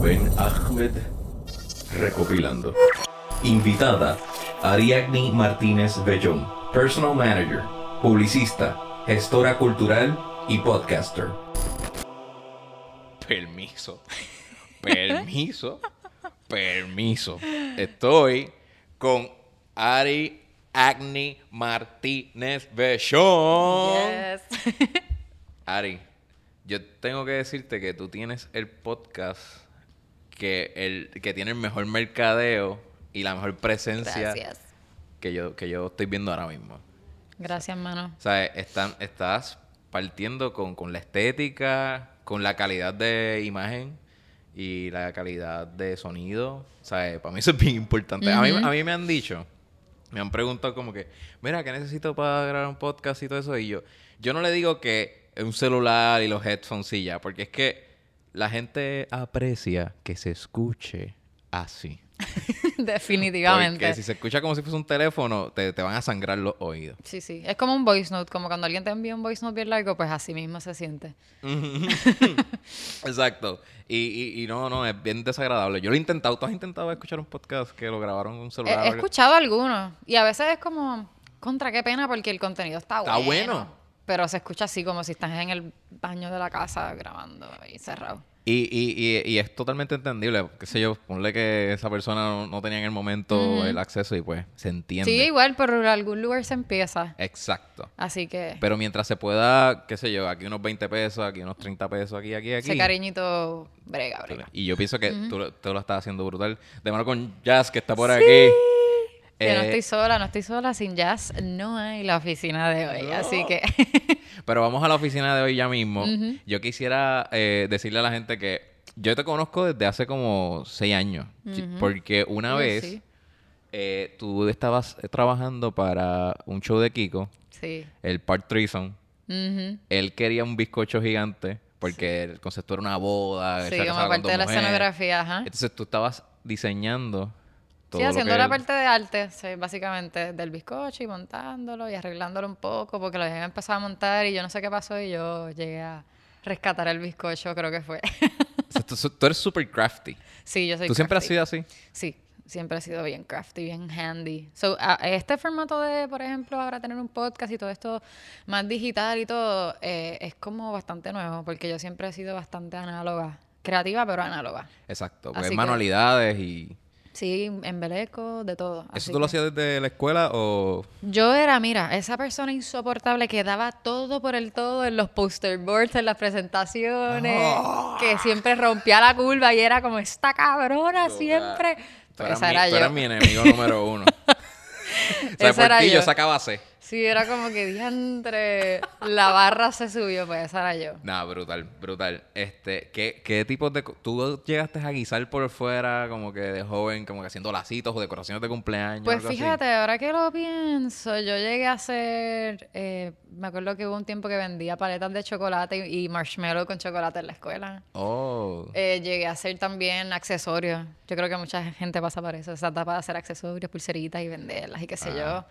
Rubén Ahmed recopilando. Invitada Ariadne Martínez Bellón, personal manager, publicista, gestora cultural y podcaster. Permiso. Permiso. Permiso. Estoy con Ari Agni Martínez Bellón. Yes. Ari, yo tengo que decirte que tú tienes el podcast que, el, que tiene el mejor mercadeo y la mejor presencia Gracias. que yo, que yo estoy viendo ahora mismo. Gracias, mano. O sea, están, estás partiendo con, con la estética, con la calidad de imagen y la calidad de sonido. O sea, para mí eso es bien importante. a, mí, a mí me han dicho, me han preguntado como que, mira, ¿qué necesito para grabar un podcast y todo eso? Y yo, yo no le digo que un celular y los headphones y ya, porque es que la gente aprecia que se escuche así. Definitivamente. Porque si se escucha como si fuese un teléfono, te, te van a sangrar los oídos. Sí, sí. Es como un voice note. Como cuando alguien te envía un voice note bien largo, pues así mismo se siente. Exacto. Y, y, y no, no, es bien desagradable. Yo lo he intentado. ¿Tú has intentado escuchar un podcast que lo grabaron con un celular? he escuchado algunos. Y a veces es como, contra qué pena, porque el contenido está, Está bueno. Pero se escucha así como si estás en el baño de la casa grabando ahí cerrado. Y, y, y, y es totalmente entendible. Qué sé yo, ponle que esa persona no, no tenía en el momento el acceso y pues se entiende. Sí, igual, pero en algún lugar se empieza. Exacto. Así que Pero mientras se pueda, qué sé yo, aquí unos 20 pesos, aquí unos 30 pesos, aquí, aquí, aquí. ese cariñito brega, brega. Y yo pienso que tú, lo- tú lo estás haciendo brutal. De mano con Jazz, que está por aquí. Que no Eh, estoy sola, no estoy sola. Sin jazz no hay la oficina de hoy. Así que Pero vamos a la oficina de hoy ya mismo. Yo quisiera eh, decirle a la gente que yo te conozco desde hace como seis años. Porque una vez sí. eh, tú estabas trabajando para un show de Kiko, sí. el Part Treason. Ujú. Él quería un bizcocho gigante porque el concepto era una boda. Sí, como parte de la escenografía, ajá. Entonces tú estabas diseñando todo Sí, haciendo la parte de arte, sí, básicamente, del bizcocho y montándolo y arreglándolo un poco, porque lo habían empezado a montar y yo no sé qué pasó y yo llegué a rescatar el bizcocho, creo que fue. O sea, tú, tú eres super crafty. sí, yo soy ¿Tú siempre has crafty. sido así? Sí, siempre he sido bien crafty, bien handy. So, a- este formato de, por ejemplo, ahora tener un podcast y todo esto más digital y todo, eh, es como bastante nuevo, porque yo siempre he sido bastante análoga. Creativa, pero análoga. Exacto. Pues Así que- manualidades y... Sí, embeleco, de todo. ¿Eso Así tú lo hacías desde la escuela o...? Yo era, mira, esa persona insoportable que daba todo por el todo en los poster boards, en las presentaciones, Ah. que siempre rompía la curva y era como esta cabrona siempre. Tú Pues esa mi, era tú yo. eras mi enemigo número uno. o sea, Esa por era ti yo yo. sacaba C. Sí, era como que diantre, la barra se subió, pues esa era yo. Nah, brutal, brutal. Este, ¿qué, qué tipos de... ¿Tú llegaste a guisar por fuera como que de joven, como que haciendo lacitos o decoraciones de cumpleaños? Pues así? fíjate, ahora que lo pienso, yo llegué a hacer, eh, me acuerdo que hubo un tiempo que vendía paletas de chocolate y, y marshmallow con chocolate en la escuela. Oh. Eh, llegué a hacer también accesorios. Yo creo que mucha gente pasa por eso, esa etapa de hacer accesorios, pulseritas y venderlas y qué sé yo.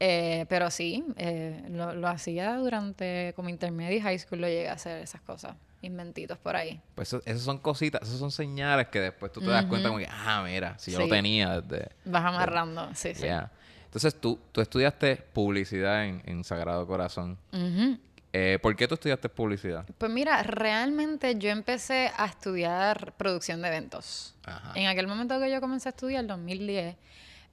Eh, pero sí, eh, lo, lo hacía durante como intermedio y high school, lo llegué a hacer esas cosas, inventitos por ahí. Pues eso, esas son cositas, esas son señales que después tú te das cuenta como que, ah, mira, si yo lo Sí. tenía desde... Vas amarrando, sí, sí. Ya. Entonces tú, tú estudiaste publicidad en, en Sagrado Corazón. Ujú. Eh, ¿Por qué tú estudiaste publicidad? Pues mira, realmente yo empecé a estudiar producción de eventos. Ajá. En aquel momento que yo comencé a estudiar, 2010,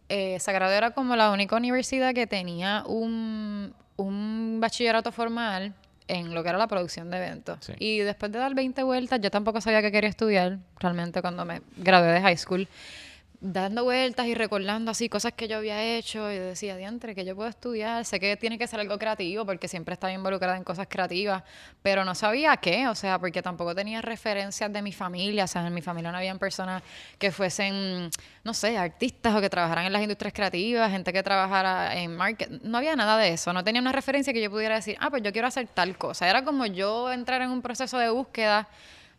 eh, Sagrado era como la única universidad que tenía un, un bachillerato formal en lo que era la producción de eventos. Sí. Y después de dar 20 vueltas, yo tampoco sabía que quería estudiar, realmente cuando me gradué de high school. Dando vueltas y recordando así cosas que yo había hecho y decía, diantre, que yo puedo estudiar, sé que tiene que ser algo creativo porque siempre estaba involucrada en cosas creativas, pero no sabía qué, o sea, porque tampoco tenía referencias de mi familia, o sea, en mi familia no habían personas que fuesen, no sé, artistas o que trabajaran en las industrias creativas, gente que trabajara en market, no había nada de eso, no tenía una referencia que yo pudiera decir, ah, pues yo quiero hacer tal cosa, era como yo entrar en un proceso de búsqueda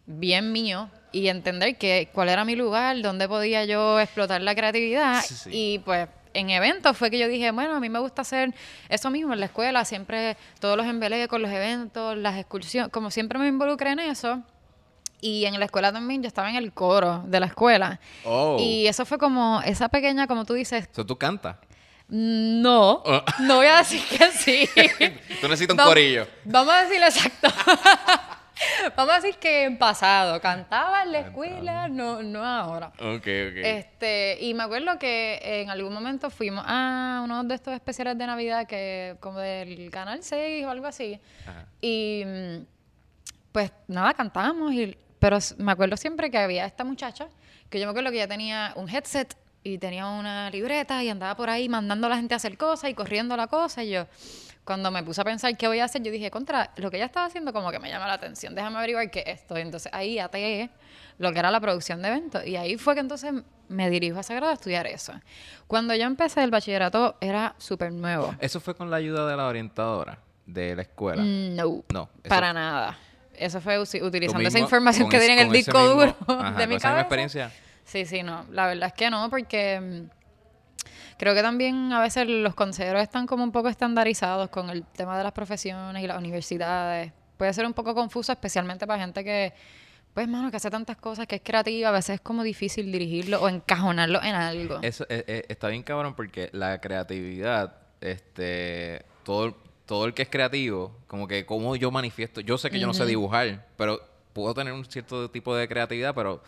bien mío y entender que cuál era mi lugar, dónde podía yo explotar la creatividad Sí, sí. y pues en eventos fue que yo dije, bueno, a mí me gusta hacer eso mismo en la escuela, siempre todos los embeleques con los eventos, las excursiones, como siempre me involucré en eso. Y en la escuela también yo estaba en el coro de la escuela. Oh. Y eso fue como esa pequeña, como tú dices, So, tú cantas. no, Oh. no voy a decir que sí. Tú necesitas un corillo. Vamos a decir exacto. Vamos a decir que en pasado cantaba en la escuela, no, no ahora. Ok, ok. Este, y me acuerdo que en algún momento fuimos a uno de estos especiales de Navidad que como del canal 6 o algo así. Ajá. Y mm, pues nada, cantamos y pero me acuerdo siempre que había esta muchacha que yo me acuerdo que ella tenía un headset y tenía una libreta y andaba por ahí mandando a la gente a hacer cosas y corriendo la cosa y yo cuando me puse a pensar qué voy a hacer, yo dije, contra, lo que ella estaba haciendo como que me llama la atención, déjame averiguar qué es esto. Y entonces ahí ateé lo que era la producción de eventos. Y ahí fue que entonces me dirijo a Sagrado a estudiar eso. Cuando yo empecé el bachillerato era súper nuevo. Eso fue con la ayuda de la orientadora de la escuela. No, No, eso- para nada. Eso fue utilizando esa información que tenía en el disco mismo- duro ajá, de mi cabeza. experiencia. Sí, sí, no. La verdad es que no, porque mm, creo que también a veces los consejeros están como un poco estandarizados con el tema de las profesiones y las universidades. Puede ser un poco confuso, especialmente para gente que, pues, mano, que hace tantas cosas, que es creativa. A veces es como difícil dirigirlo o encajonarlo en algo. Eso eh, eh, está bien cabrón porque la creatividad, este, todo, todo el que es creativo, como que como yo manifiesto, yo sé que yo no sé dibujar, pero puedo tener un cierto tipo de creatividad, pero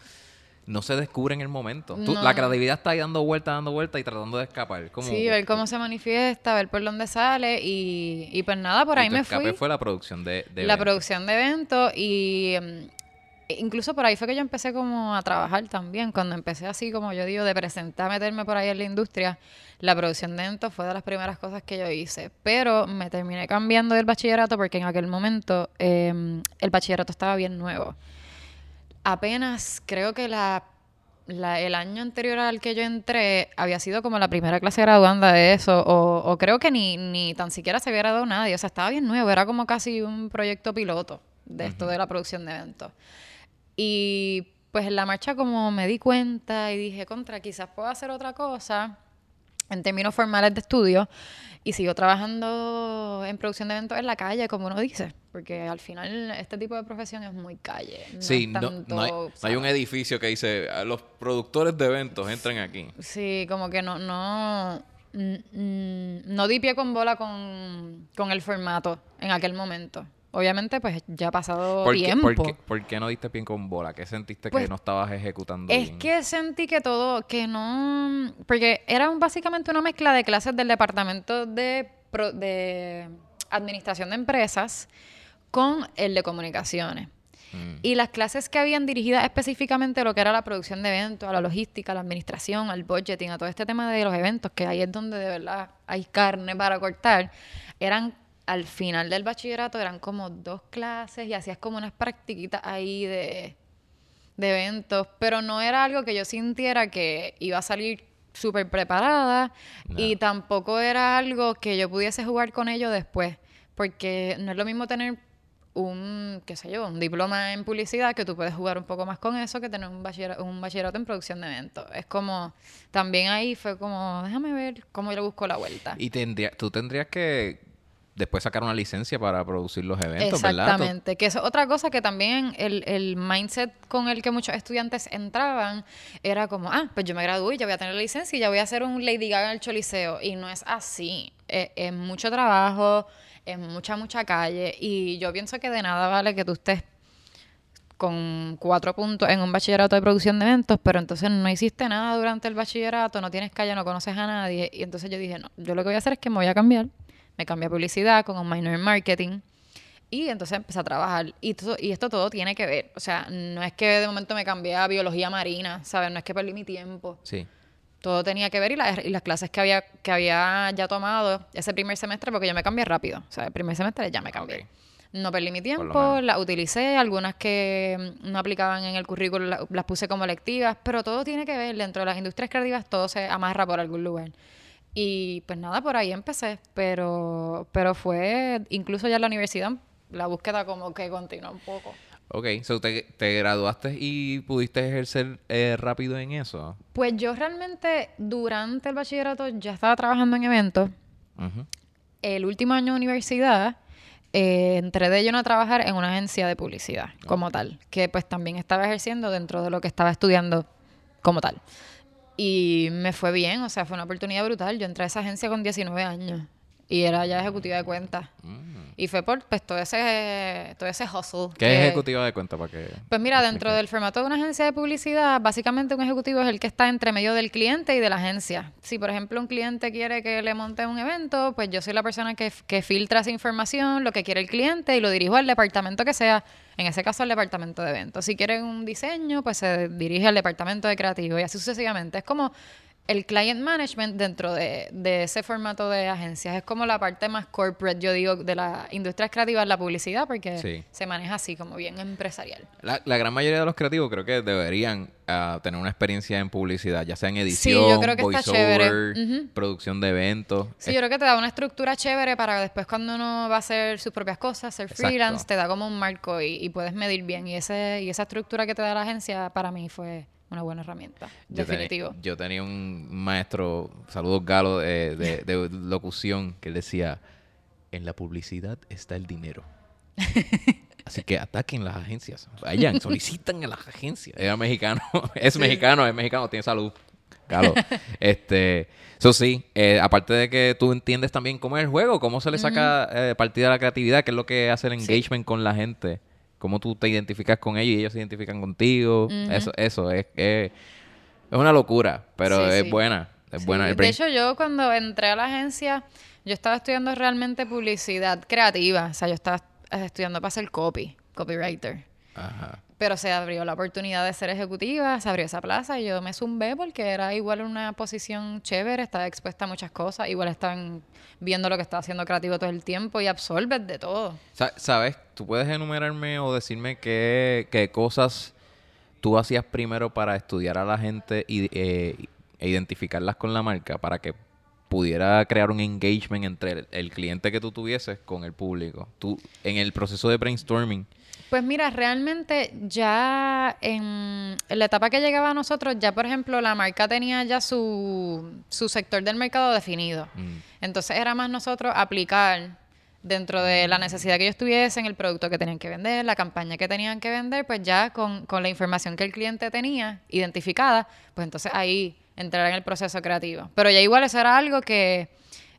no se descubre en el momento. Tú- la creatividad está ahí dando vueltas, dando vueltas y tratando de escapar. Como, Sí, ver cómo se manifiesta, ver por dónde sale y, y pues nada, por ahí me escape fui. fue la producción de, de la producción de eventos y mm, incluso por ahí fue que yo empecé como a trabajar también. Cuando empecé así, como yo digo, de presentar, meterme por ahí en la industria, la producción de eventos fue de las primeras cosas que yo hice. Pero me terminé cambiando del bachillerato porque en aquel momento eh, el bachillerato estaba bien nuevo. Apenas creo que la, la- el año anterior al que yo entré había sido como la primera clase graduanda de eso, o, o creo que ni, ni tan siquiera se había graduado nadie, o sea, estaba bien nuevo, era como casi un proyecto piloto de esto de la producción de eventos. Y pues en la marcha como me di cuenta y dije, contra, quizás puedo hacer otra cosa en términos formales de estudio y sigo trabajando en producción de eventos en la calle, como uno dice, porque al final este tipo de profesión es muy calle. No Sí, es no, tanto, no hay, no hay un edificio que dice, "Ah, los productores de eventos entran aquí. Sí, como que no, no, no di pie con bola con, con el formato en aquel momento. Obviamente, pues ya ha pasado ¿Por qué, tiempo. por qué- por qué no diste bien con bola? ¿Qué sentiste Pues, que no estabas ejecutando Es bien? que sentí que todo, que no, porque era un- básicamente una mezcla de clases del departamento de, de administración de empresas con el de comunicaciones. Mm. Y las clases que habían dirigidas específicamente a lo que era la producción de eventos, a la logística, a la administración, al budgeting, a todo este tema de los eventos, que ahí es donde de verdad hay carne para cortar, eran al final del bachillerato, eran como dos clases y hacías como unas practiquitas ahí de, de eventos, pero no era algo que yo sintiera que iba a salir súper preparada y tampoco era algo que yo pudiese jugar con ello después, porque no es lo mismo tener un, qué sé yo, un diploma en publicidad que tú puedes jugar un poco más con eso que tener un, bachiller- un bachillerato en producción de eventos. Es como, también ahí fue como, déjame ver cómo yo le busco la vuelta. Y tendría, tú tendrías que después sacar una licencia para producir los eventos, ¿verdad? Exactamente, que eso es otra cosa que también el, el mindset con el que muchos estudiantes entraban era como, ah, pues yo me gradué, ya voy a tener la licencia y ya voy a hacer un Lady Gaga en el Choliseo. Y no es así, es, es mucho trabajo, es mucha, mucha calle y yo pienso que de nada vale que tú estés con cuatro puntos en un bachillerato de producción de eventos, pero entonces no hiciste nada durante el bachillerato, no tienes calle, no conoces a nadie. Y entonces yo dije, no, yo lo que voy a hacer es que me voy a cambiar. Me cambié a publicidad con un minor en marketing. Y entonces empecé a trabajar. Y, todo- y esto todo tiene que ver. O sea, no es que de momento me cambié a biología marina, ¿sabes? No es que perdí mi tiempo. Sí. Todo tenía que ver y, las- y las clases que había, que había ya tomado ese primer semestre, porque yo me cambié rápido. O sea, el primer semestre ya me cambié. Ok. No perdí mi tiempo, las utilicé, algunas que no aplicaban en el currículo la- las puse como lectivas, pero todo tiene que ver, dentro de las industrias creativas todo se amarra por algún lugar. Y pues nada, por ahí empecé, pero, pero fue, incluso ya en la universidad, la búsqueda como que continuó un poco. Ok, so te, te graduaste y pudiste ejercer eh, rápido en eso. Pues yo realmente durante el bachillerato ya estaba trabajando en eventos. El último año de universidad eh, entré de lleno a trabajar en una agencia de publicidad como tal, que pues también estaba ejerciendo dentro de lo que estaba estudiando como tal. Y me fue bien, o sea, fue una oportunidad brutal. Yo entré a esa agencia con 19 años y era ya ejecutiva de cuentas. Mm. Y fue por pues todo ese todo ese hustle. ¿Qué que- es ejecutiva de cuenta para que Pues mira, dentro del formato de una agencia de publicidad, básicamente un ejecutivo es el que está entre medio del cliente y de la agencia. Si, por ejemplo, un cliente quiere que le monte un evento, pues yo soy la persona que, que filtra esa información, lo que quiere el cliente, y lo dirijo al departamento que sea, en ese caso al departamento de eventos. Si quieren un diseño, pues se dirige al departamento de creativo y así sucesivamente. Es como el client management dentro de, de ese formato de agencias. Es como la parte más corporate, yo digo, de la industria creativa, la publicidad, porque Sí. se maneja así, como bien empresarial. La, la gran mayoría de los creativos creo que deberían ah, tener una experiencia en publicidad, ya sea en edición, yo creo que está producción de eventos. Sí, yo creo que te da una estructura chévere para después cuando uno va a hacer sus propias cosas, ser Exacto. freelance, te da como un marco y, y puedes medir bien. Y ese y esa estructura que te da la agencia para mí fue una buena herramienta. Yo Definitivo. yo tenía un maestro, saludos Galo, de, de- de locución, que él decía, en la publicidad está el dinero. Así que ataquen las agencias. Vayan, solicitan a las agencias. Era mexicano. es mexicano, es mexicano, tiene salud. Galo. este, eso sí, eh, aparte de que tú entiendes también cómo es el juego, cómo se le saca eh, partida a la creatividad, qué es lo que hace el engagement con la gente, cómo tú te identificas con ellos y ellos se identifican contigo. Eso, eso es, es, es una locura, pero Sí, es sí. buena. Es Sí, buena. El De hecho, yo cuando entré a la agencia, yo estaba estudiando realmente publicidad creativa. O sea, yo estaba estudiando para ser copy, copywriter. Ajá. Pero se abrió la oportunidad de ser ejecutiva, se abrió esa plaza y yo me zumbé porque era igual una posición chévere, estaba expuesta a muchas cosas, igual estaban viendo lo que estaba haciendo creativo todo el tiempo y absorbes de todo. Sa- ¿Sabes? ¿Tú puedes enumerarme o decirme qué, qué cosas tú hacías primero para estudiar a la gente y, eh, e identificarlas con la marca para que pudiera crear un engagement entre el, el cliente que tú tuvieses con el público? Tú, en el proceso de brainstorming, Pues mira, realmente ya en, la etapa que llegaba a nosotros, ya por ejemplo la marca tenía ya su, su sector del mercado definido. Mm. Entonces era más nosotros aplicar dentro de la necesidad que ellos tuviesen, el producto que tenían que vender, la campaña que tenían que vender, pues ya con, con la información que el cliente tenía identificada, pues entonces ahí entrar en el proceso creativo. Pero ya igual eso era algo que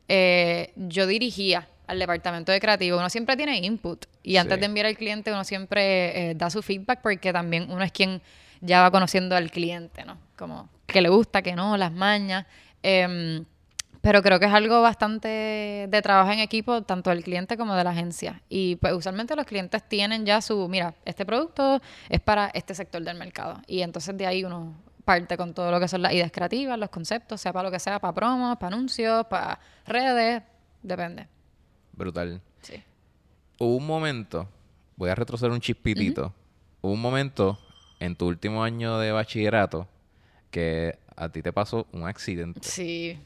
eh, yo dirigía al departamento de creativo. Uno siempre tiene input y antes Sí. de enviar al cliente uno siempre eh, da su feedback porque también uno es quien ya va conociendo al cliente, ¿no? Como que le gusta, que no, las mañas. Em, pero creo que es algo bastante de trabajo en equipo, tanto del cliente como de la agencia. Y pues usualmente los clientes tienen ya su, mira, este producto es para este sector del mercado. Y entonces de ahí uno parte con todo lo que son las ideas creativas, los conceptos, sea para lo que sea, para promos, para anuncios, para redes, depende. Brutal. Sí. Hubo un momento, voy a retroceder un chispitito. Hubo un momento en tu último año de bachillerato que a ti te pasó un accidente. Sí.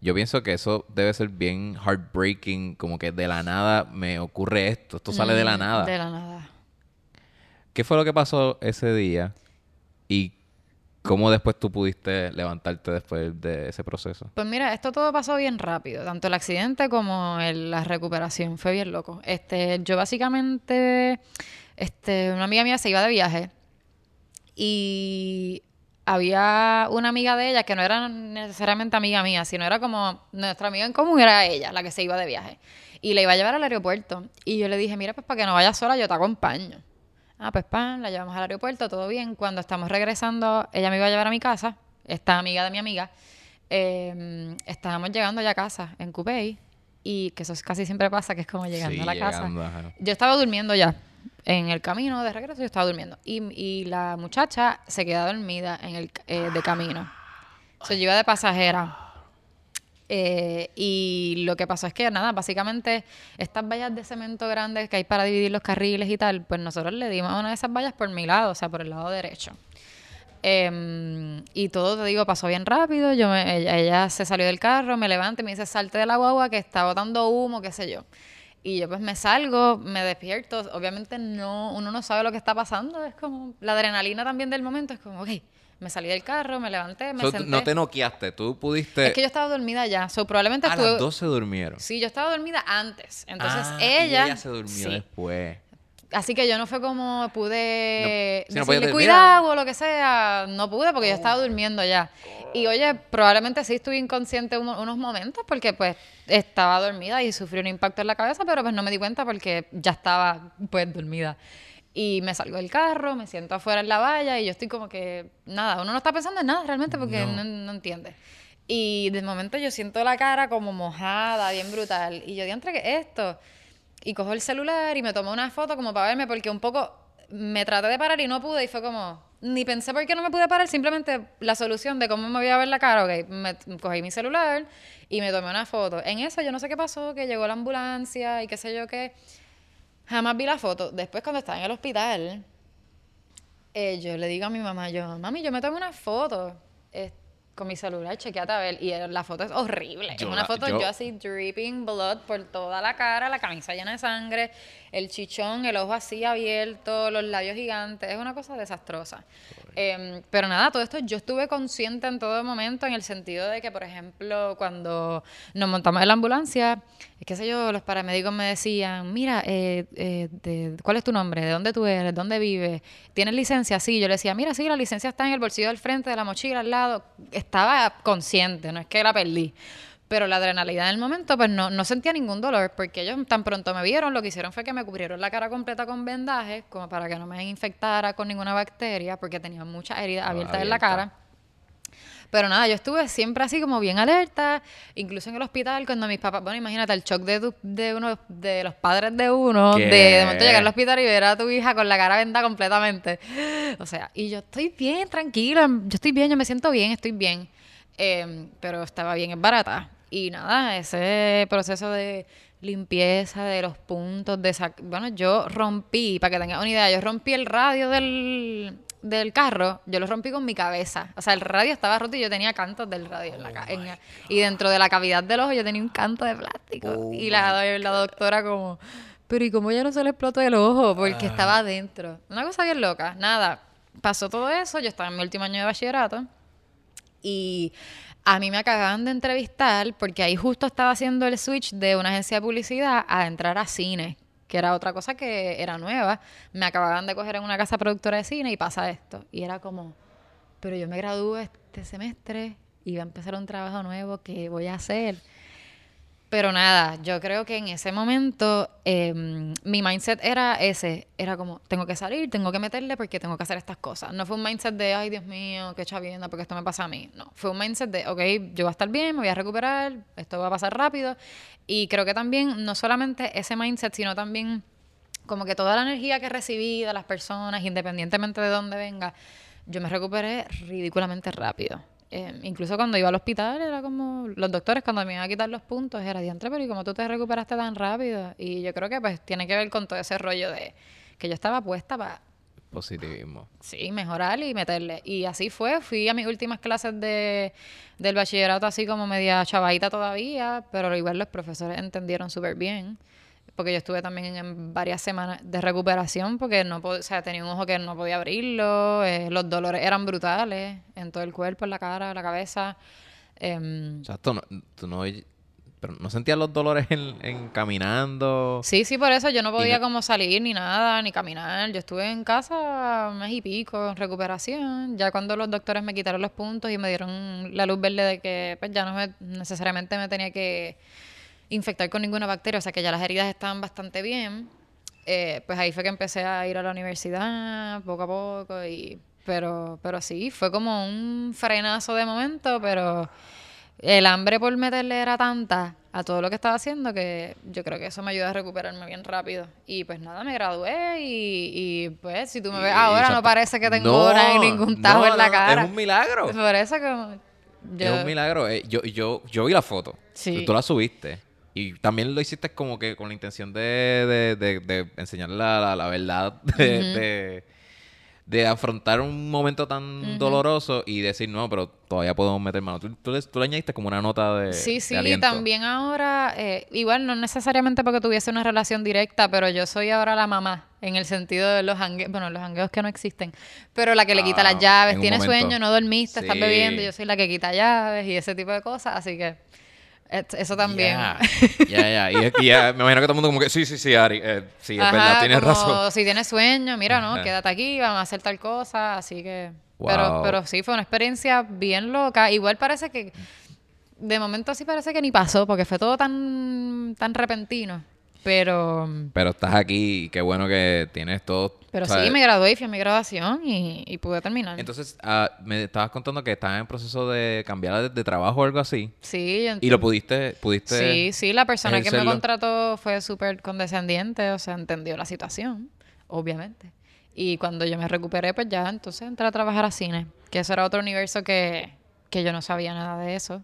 Yo pienso que eso debe ser bien heartbreaking, como que de la nada me ocurre esto, esto sale de la Mm, nada. De la nada. ¿Qué fue lo que pasó ese día y cómo después tú pudiste levantarte después de ese proceso? Pues mira, esto todo pasó bien rápido, tanto el accidente como la recuperación, fue bien loco. Este, yo básicamente, este, una amiga mía se iba de viaje y había una amiga de ella que no era necesariamente amiga mía, sino era como nuestra amiga en común era ella, la que se iba de viaje. Y la iba a llevar al aeropuerto. Y yo le dije, mira, pues para que no vayas sola, yo te acompaño. Ah, pues pan, la llevamos al aeropuerto, todo bien. Cuando estamos regresando, ella me iba a llevar a mi casa, esta amiga de mi amiga. eh, estábamos llegando ya a casa, en Coupey, y que eso es- casi siempre pasa, que es como llegando Sí, a la llegando, casa. ajá. Yo estaba durmiendo ya. En el camino de regreso yo estaba durmiendo. Y, y la muchacha se queda dormida en el, eh, de camino. O sea, yo iba de pasajera. Eh, y lo que pasó es que, nada, básicamente estas vallas de cemento grandes que hay para dividir los carriles y tal, pues nosotros le dimos a una de esas vallas por mi lado, o sea, por el lado derecho. Em, y todo, te digo, pasó bien rápido. Yo ella se salió del carro, me levanta y me dice, salte de la guagua que está botando humo, qué sé yo. Y yo pues me salgo, me despierto. Obviamente no, uno no sabe lo que está pasando. Es como la adrenalina también del momento. Es como, ok, Me salí del carro, me levanté, me So, senté. no te noqueaste, tú pudiste... Es que yo estaba dormida ya. So, probablemente a estuve... las 12 durmieron. Sí, yo estaba dormida antes. Entonces Ah, y ella... se durmió sí. después. Así que yo no fue como pude No, no decirle decir, cuidado o lo que sea. No pude porque yo estaba durmiendo ya. Y oye, probablemente sí estuve inconsciente uno- unos momentos porque pues estaba dormida y sufrí un impacto en la cabeza, pero pues no me di cuenta porque ya estaba pues dormida. Y me salgo del carro, me siento afuera en la valla y yo estoy como que, nada, uno no está pensando en nada realmente porque no, no entiende. Y de momento yo siento la cara como mojada, bien brutal. Y yo, diantre, ¿qué es esto? Y cojo el celular y me tomo una foto como para verme porque un poco me traté de parar y no pude y fue como, ni pensé por qué no me pude parar, simplemente la solución de cómo me voy a ver la cara, ok, me cogí mi celular y me tomé una foto. En eso yo no sé qué pasó, que llegó la ambulancia y qué sé yo qué. Jamás vi la foto. Después cuando estaba en el hospital, eh, yo le digo a mi mamá, yo, mami, yo me tomé una foto eh, con mi celular, chequeate a ver. Y la foto es horrible. Yo es una la- foto yo- yo... así dripping blood por toda la cara, la camisa llena de sangre, el chichón, el ojo así abierto, los labios gigantes. Es una cosa desastrosa. Em, pero nada, todo esto yo estuve consciente en todo momento en el sentido de que, por ejemplo, cuando nos montamos en la ambulancia, qué sé yo, los paramédicos me decían, mira, eh, eh, de- ¿cuál es tu nombre? ¿De dónde tú eres? ¿Dónde vives? ¿Tienes licencia? Sí, yo le decía, mira, sí, la licencia está en el bolsillo del frente de la mochila al lado. Estaba consciente, no es que la perdí. Pero la adrenalina del momento, pues no, no sentía ningún dolor, porque ellos tan pronto me vieron, lo que hicieron fue que me cubrieron la cara completa con vendajes, como para que no me infectara con ninguna bacteria, porque tenía muchas heridas abiertas en la cara. Pero nada, yo estuve siempre así como bien alerta, incluso en el hospital cuando mis papás, bueno, imagínate el shock de, tu- de uno de los padres de uno, de, de momento llegar al hospital y ver a tu hija con la cara vendada completamente. O sea, y yo estoy bien, tranquila, yo estoy bien, yo me siento bien, estoy bien. Eh, pero estaba bien, es barata. Y nada, ese proceso de limpieza de los puntos de sac bueno yo rompí para que tengas una idea yo rompí el radio del, del carro yo lo rompí con mi cabeza. O sea el radio estaba roto y yo tenía cantos del radio en la ca- en- y dentro de la cavidad del ojo yo tenía un canto de plástico. Y la, la doctora como pero y cómo ya no se le explotó el ojo porque estaba adentro una cosa bien loca. Nada pasó todo eso. Yo estaba en mi último año de bachillerato. Y a mí me acababan de entrevistar porque ahí justo estaba haciendo el switch de una agencia de publicidad a entrar a cine, que era otra cosa que era nueva. Me acababan de coger en una casa productora de cine y pasa esto. Y era como, pero yo me gradúo este semestre y va a empezar un trabajo nuevo, ¿qué voy a hacer? Pero nada, yo creo que en ese momento eh, mi mindset era ese, era como, tengo que salir, tengo que meterle porque tengo que hacer estas cosas. No fue un mindset de, ay Dios mío, qué chavienda, porque esto me pasa a mí. No, fue un mindset de, ok, yo voy a estar bien, me voy a recuperar, esto va a pasar rápido. Y creo que también, no solamente ese mindset, sino también como que toda la energía que recibí de las personas, independientemente de dónde venga, yo me recuperé ridículamente rápido. Eh, incluso cuando iba al hospital, era como los doctores cuando me iban a quitar los puntos, era diantre, pero ¿y cómo tú te recuperaste tan rápido? Y yo creo que pues tiene que ver con todo ese rollo de que yo estaba puesta para Positivismo. Sí, mejorar y meterle. Y así fue. Fui a mis últimas clases de, del bachillerato así como media chavadita todavía, pero igual los profesores entendieron súper bien. Porque yo estuve también en varias semanas de recuperación porque no o sea, tenía un ojo que no podía abrirlo, eh, los dolores eran brutales en todo el cuerpo, en la cara, en la cabeza. Em, O sea, tú no, tú no, pero no sentías los dolores en, en caminando. Sí, sí, por eso yo no podía no- como salir ni nada, ni caminar. Yo estuve en casa un mes y pico en recuperación. Ya cuando los doctores me quitaron los puntos y me dieron la luz verde de que pues ya no me, necesariamente me tenía que infectar con ninguna bacteria, o sea que ya las heridas estaban bastante bien, eh, pues ahí fue que empecé a ir a la universidad poco a poco y pero pero sí, fue como un frenazo de momento, pero el hambre por meterle era tanta a todo lo que estaba haciendo que yo creo que eso me ayudó a recuperarme bien rápido. Y pues nada, me gradué y, y, pues si tú me ves ahora no parece que tengo No, ningún tajo no, en la no, cara. Es un milagro. Por eso como yo- Es un milagro. Eh, yo, yo, yo vi la foto. Sí. Tú la subiste. Y también lo hiciste como que con la intención de, de, de, de enseñarle la, la, la verdad, de, de, de afrontar un momento tan doloroso y decir, no, pero todavía podemos meter mano. Tú, tú le, tú le añadiste como una nota de. Sí, sí, aliento. también ahora, eh, igual no necesariamente porque tuviese una relación directa, pero yo soy ahora la mamá en el sentido de los hangueos, bueno, los hangueos que no existen, pero la que le quita Ah, las llaves, en un tiene momento. sueño, no dormiste, estás bebiendo, yo soy la que quita llaves y ese tipo de cosas, así que eso también. Ya, ya, ya. Y, y ya, me imagino que todo el mundo como que, sí, sí, sí, Ari, eh, sí, es Ajá, verdad, tienes como razón. Si tienes sueño, mira, no, Ajá. quédate aquí, vamos a hacer tal cosa, así que... Pero, pero sí, fue una experiencia bien loca. Igual parece que... De momento sí parece que ni pasó, porque fue todo tan, tan repentino. Pero... Pero estás aquí y qué bueno que tienes todo. Pero o sea, sí, me gradué y fui a mi graduación y, y pude terminar. Entonces, ah, me estabas contando que estabas en proceso de cambiar de, de trabajo o algo así. sí, yo Y lo pudiste, pudiste. Sí, sí, la persona que me contrató fue súper condescendiente, o sea, entendió la situación, obviamente. Y cuando yo me recuperé, pues ya entonces entré a trabajar a cine, que eso era otro universo que, que yo no sabía nada de eso.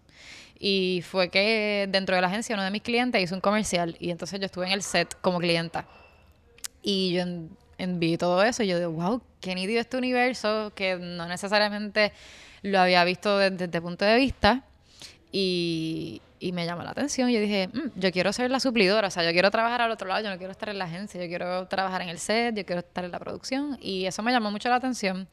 Y fue que dentro de la agencia uno de mis clientes hizo un comercial y entonces yo estuve en el set como clienta. Y yo en- vi todo eso y yo digo, wow, qué nítido este universo que no necesariamente lo había visto desde, este punto de vista. Y, y me llamó la atención. Yo dije, "Mm, yo quiero ser la suplidora, o sea, yo quiero trabajar al otro lado, yo no quiero estar en la agencia, yo quiero trabajar en el set, yo quiero estar en la producción. Y eso me llamó mucho la atención.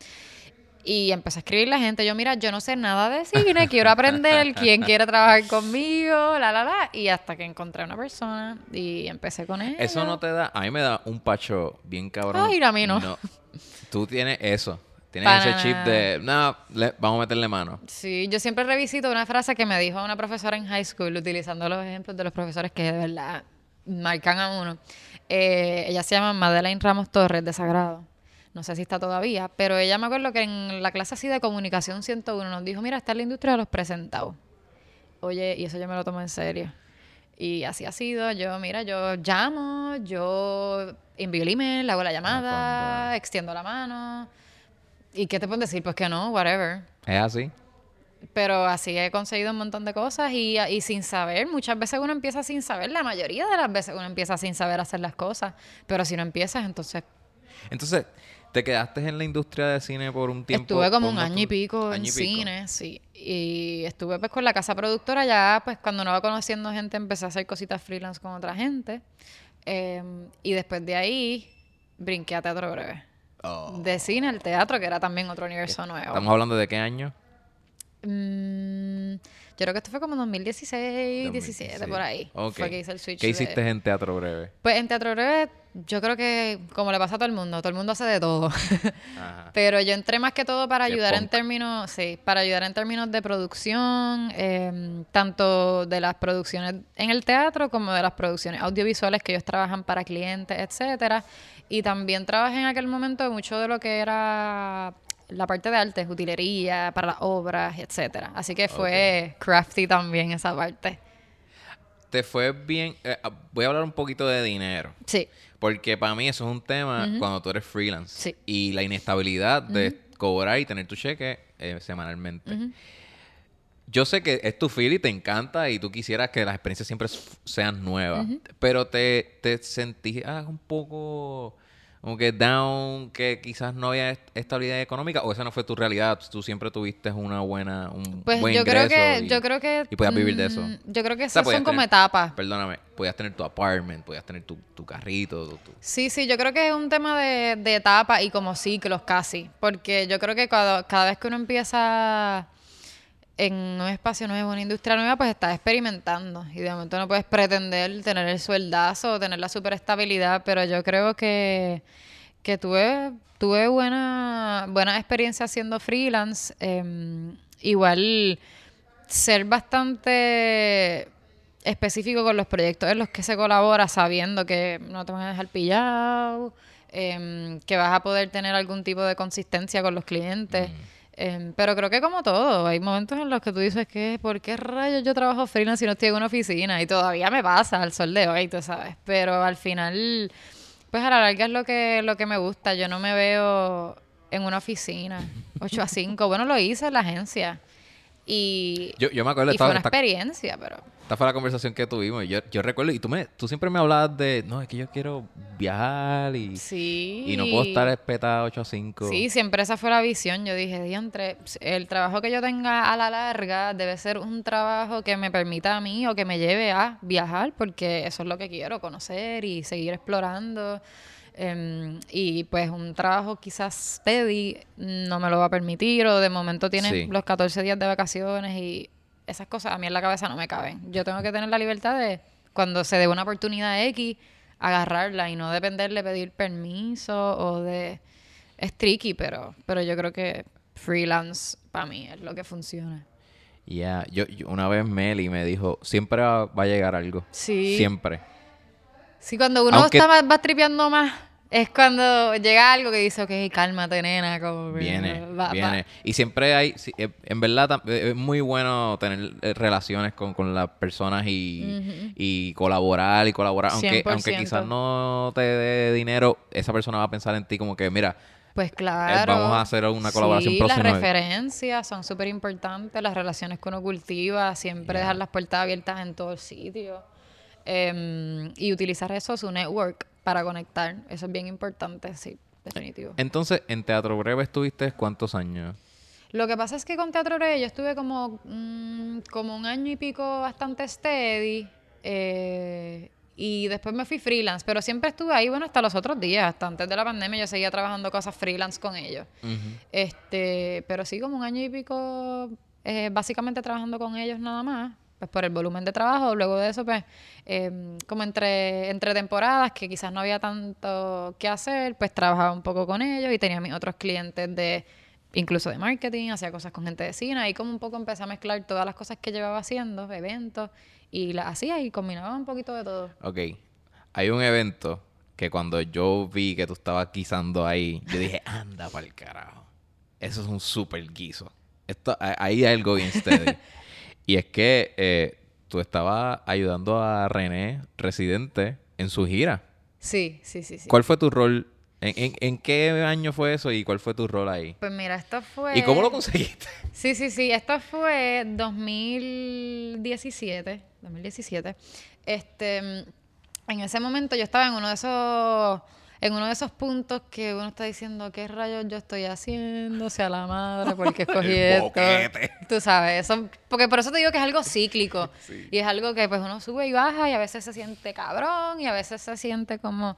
Y empecé a escribirle a la gente, yo mira, yo no sé nada de cine, quiero aprender, quién quiere trabajar conmigo, la, la, la. Y hasta que encontré una persona y empecé con ella. Eso no te da. A mí me da un pacho bien cabrón. Ay, a mí no. Tú tienes eso. Tienes Para ese chip de. No, le- vamos a meterle mano. Sí, yo siempre revisito una frase que me dijo una profesora en high school, utilizando los ejemplos de los profesores que de verdad marcan a uno. Eh, ella se llama Madeleine Ramos Torres, de Sagrado. No sé si está todavía, pero ella me acuerdo que en la clase así de comunicación 101 nos dijo, mira, está la industria de los presentados. Oye, y eso yo me lo tomo en serio. Y así ha sido. Yo, mira, yo llamo, yo envío el email, hago la llamada, cuando- extiendo la mano. ¿Y qué te pueden decir? Pues que no, whatever. Es así. Pero así he conseguido un montón de cosas y, y sin saber, muchas veces uno empieza sin saber, la mayoría de las veces uno empieza sin saber hacer las cosas, pero si no empiezas, entonces Entonces, ¿te quedaste en la industria de cine por un tiempo? estuve como un año y pico año en y pico? cine, sí, y estuve pues con la casa productora ya, pues cuando no iba conociendo gente empecé a hacer cositas freelance con otra gente eh, y después de ahí brinqué a teatro breve. Oh. De cine al teatro, que era también otro universo nuevo. Estamos hablando de qué año? Mm, yo creo que esto fue como 2016, 2016. 17, por ahí. Fue que hice el switch. ¿Qué de- hiciste en Teatro Breve? Pues en Teatro Breve, yo creo que como le pasa a todo el mundo, todo el mundo hace de todo. Ajá. Pero yo entré más que todo para ayudar en términos, sí, para ayudar en términos de producción, eh, tanto de las producciones en el teatro como de las producciones audiovisuales que ellos trabajan para clientes, etcétera. Y también trabajé en aquel momento mucho de lo que era la parte de artes, utilería, para las obras, etcétera. Así que fue crafty también esa parte. ¿Te fue bien? eh, ah, voy a hablar un poquito de dinero. Sí. Porque para mí eso es un tema cuando tú eres freelance. Sí. Y la inestabilidad de cobrar y tener tu cheque eh, semanalmente. Yo sé que es tu feel y te encanta y tú quisieras que las experiencias siempre sean nuevas. Pero te, te sentías un poco como que down, que quizás no había est- estabilidad económica o esa no fue tu realidad. Tú siempre tuviste una buena, un Pues buen yo creo ingreso que, y- yo creo que. y podías vivir de eso. mm, Yo creo que O sea, esas son como etapas. Perdóname, podías tener tu apartment, podías tener tu, tu carrito, tu- tu- Sí, sí, yo creo que es un tema de, de etapas y como ciclos casi. Porque yo creo que cada, cada vez que uno empieza en un espacio nuevo, una industria nueva, pues estás experimentando. Y de momento no puedes pretender tener el sueldazo tener la superestabilidad, pero yo creo que, que tuve, tuve buena, buena experiencia haciendo freelance. Em, igual ser bastante específico con los proyectos en los que se colabora, sabiendo que no te van a dejar pillado, em, que vas a poder tener algún tipo de consistencia con los clientes. Em, pero creo que como todo, hay momentos en los que tú dices que, ¿por qué rayos yo trabajo freelance si no estoy en una oficina? Y todavía me pasa al sol de hoy, tú sabes. Pero al final, pues a la larga es lo que, lo que me gusta. Yo no me veo en una oficina, 8 a 5. Bueno, lo hice en la agencia. Y, Yo, yo me acuerdo, y esta, fue una esta- experiencia, pero... esta fue la conversación que tuvimos. y Yo, yo recuerdo, y tú, me, tú siempre me hablabas de, no, es que yo quiero viajar y, Sí. y no puedo estar espetada 8 a 5. Sí, siempre esa fue la visión. Yo dije, diantre, el trabajo que yo tenga a la larga debe ser un trabajo que me permita a mí o que me lleve a viajar, porque eso es lo que quiero, conocer y seguir explorando. Em, y pues un trabajo quizás steady no me lo va a permitir o de momento tienes Sí. los 14 días de vacaciones y esas cosas a mí en la cabeza no me caben. Yo tengo que tener la libertad de cuando se dé una oportunidad X agarrarla y no dependerle pedir permiso o de es tricky, pero pero yo creo que freelance para mí es lo que funciona. Ya, yo, yo- una vez Meli me dijo, siempre va, va a llegar algo. Sí. Siempre. Sí, cuando uno Aunque- está más, va tripeando más, es cuando llega algo que dice, ok, cálmate, nena. Como Viene, va- va- viene. Y siempre hay, eh, en verdad, eh, es muy bueno tener eh, relaciones con, con las personas y, y colaborar y colaborar. Aunque, aunque 100%. quizás no te dé dinero, esa persona va a pensar en ti como que, mira, Pues claro. vamos a hacer una colaboración sí, próxima. las referencias son súper importantes, las relaciones que uno cultiva, siempre dejar las puertas abiertas en todo el sitio. Em, y utilizar eso, su network, para conectar. Eso es bien importante, sí, definitivo. entonces, en Teatro Breve estuviste cuántos años? Lo que pasa es que con Teatro Rey yo estuve como, mm, como un año y pico bastante steady. eh, y después me fui freelance, pero siempre estuve ahí, bueno, hasta los otros días, hasta antes de la pandemia yo seguía trabajando cosas freelance con ellos. Este, pero sí, como un año y pico, eh, básicamente trabajando con ellos nada más, pues por el volumen de trabajo. Luego de eso, pues, em, como entre, entre temporadas, que quizás no había tanto que hacer, pues trabajaba un poco con ellos y tenía mis otros clientes de, incluso de marketing, hacía cosas con gente de cine, ahí como un poco empecé a mezclar todas las cosas que llevaba haciendo, eventos, y las hacía y combinaba un poquito de todo. Ok. Hay un evento que cuando yo vi que tú estabas guisando ahí, yo dije, anda para el carajo. Eso es un super guiso. Esto, ahí hay algo bien steady. y es que eh, tú estabas ayudando a René, residente, en su gira. Sí, sí, sí, sí. ¿Cuál fue tu rol? ¿En, en, en qué año fue eso y cuál fue tu rol ahí? Pues mira, esto fue... ¿Y cómo lo conseguiste? Sí, sí, sí. Esto fue 2017. 2017. Este, en ese momento yo estaba en uno de esos, en uno de esos puntos que uno está diciendo qué rayos yo estoy haciendo, sea la madre, porque escogí esto. boquete. Tú sabes, eso, porque por eso te digo que es algo cíclico y es algo que pues uno sube y baja y a veces se siente cabrón y a veces se siente como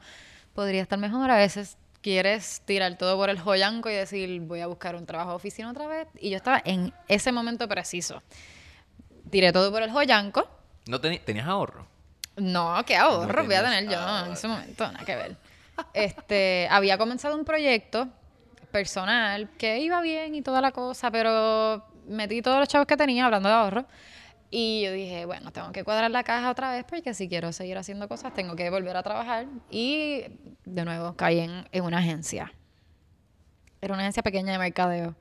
podría estar mejor, a veces quieres tirar todo por el joyanco y decir voy a buscar un trabajo de oficina otra vez y yo estaba en ese momento preciso. Tiré todo por el joyanco. ¿No ¿Tenías ahorro? No, qué ahorro No voy a tener yo en ese momento, nada que ver. Este, había comenzado un proyecto personal que iba bien y toda la cosa, pero metí todos los chavos que tenía hablando de ahorro. Y yo dije, bueno, tengo que cuadrar la caja otra vez porque si quiero seguir haciendo cosas tengo que volver a trabajar. Y de nuevo caí en, en una agencia. Era una agencia pequeña de mercadeo.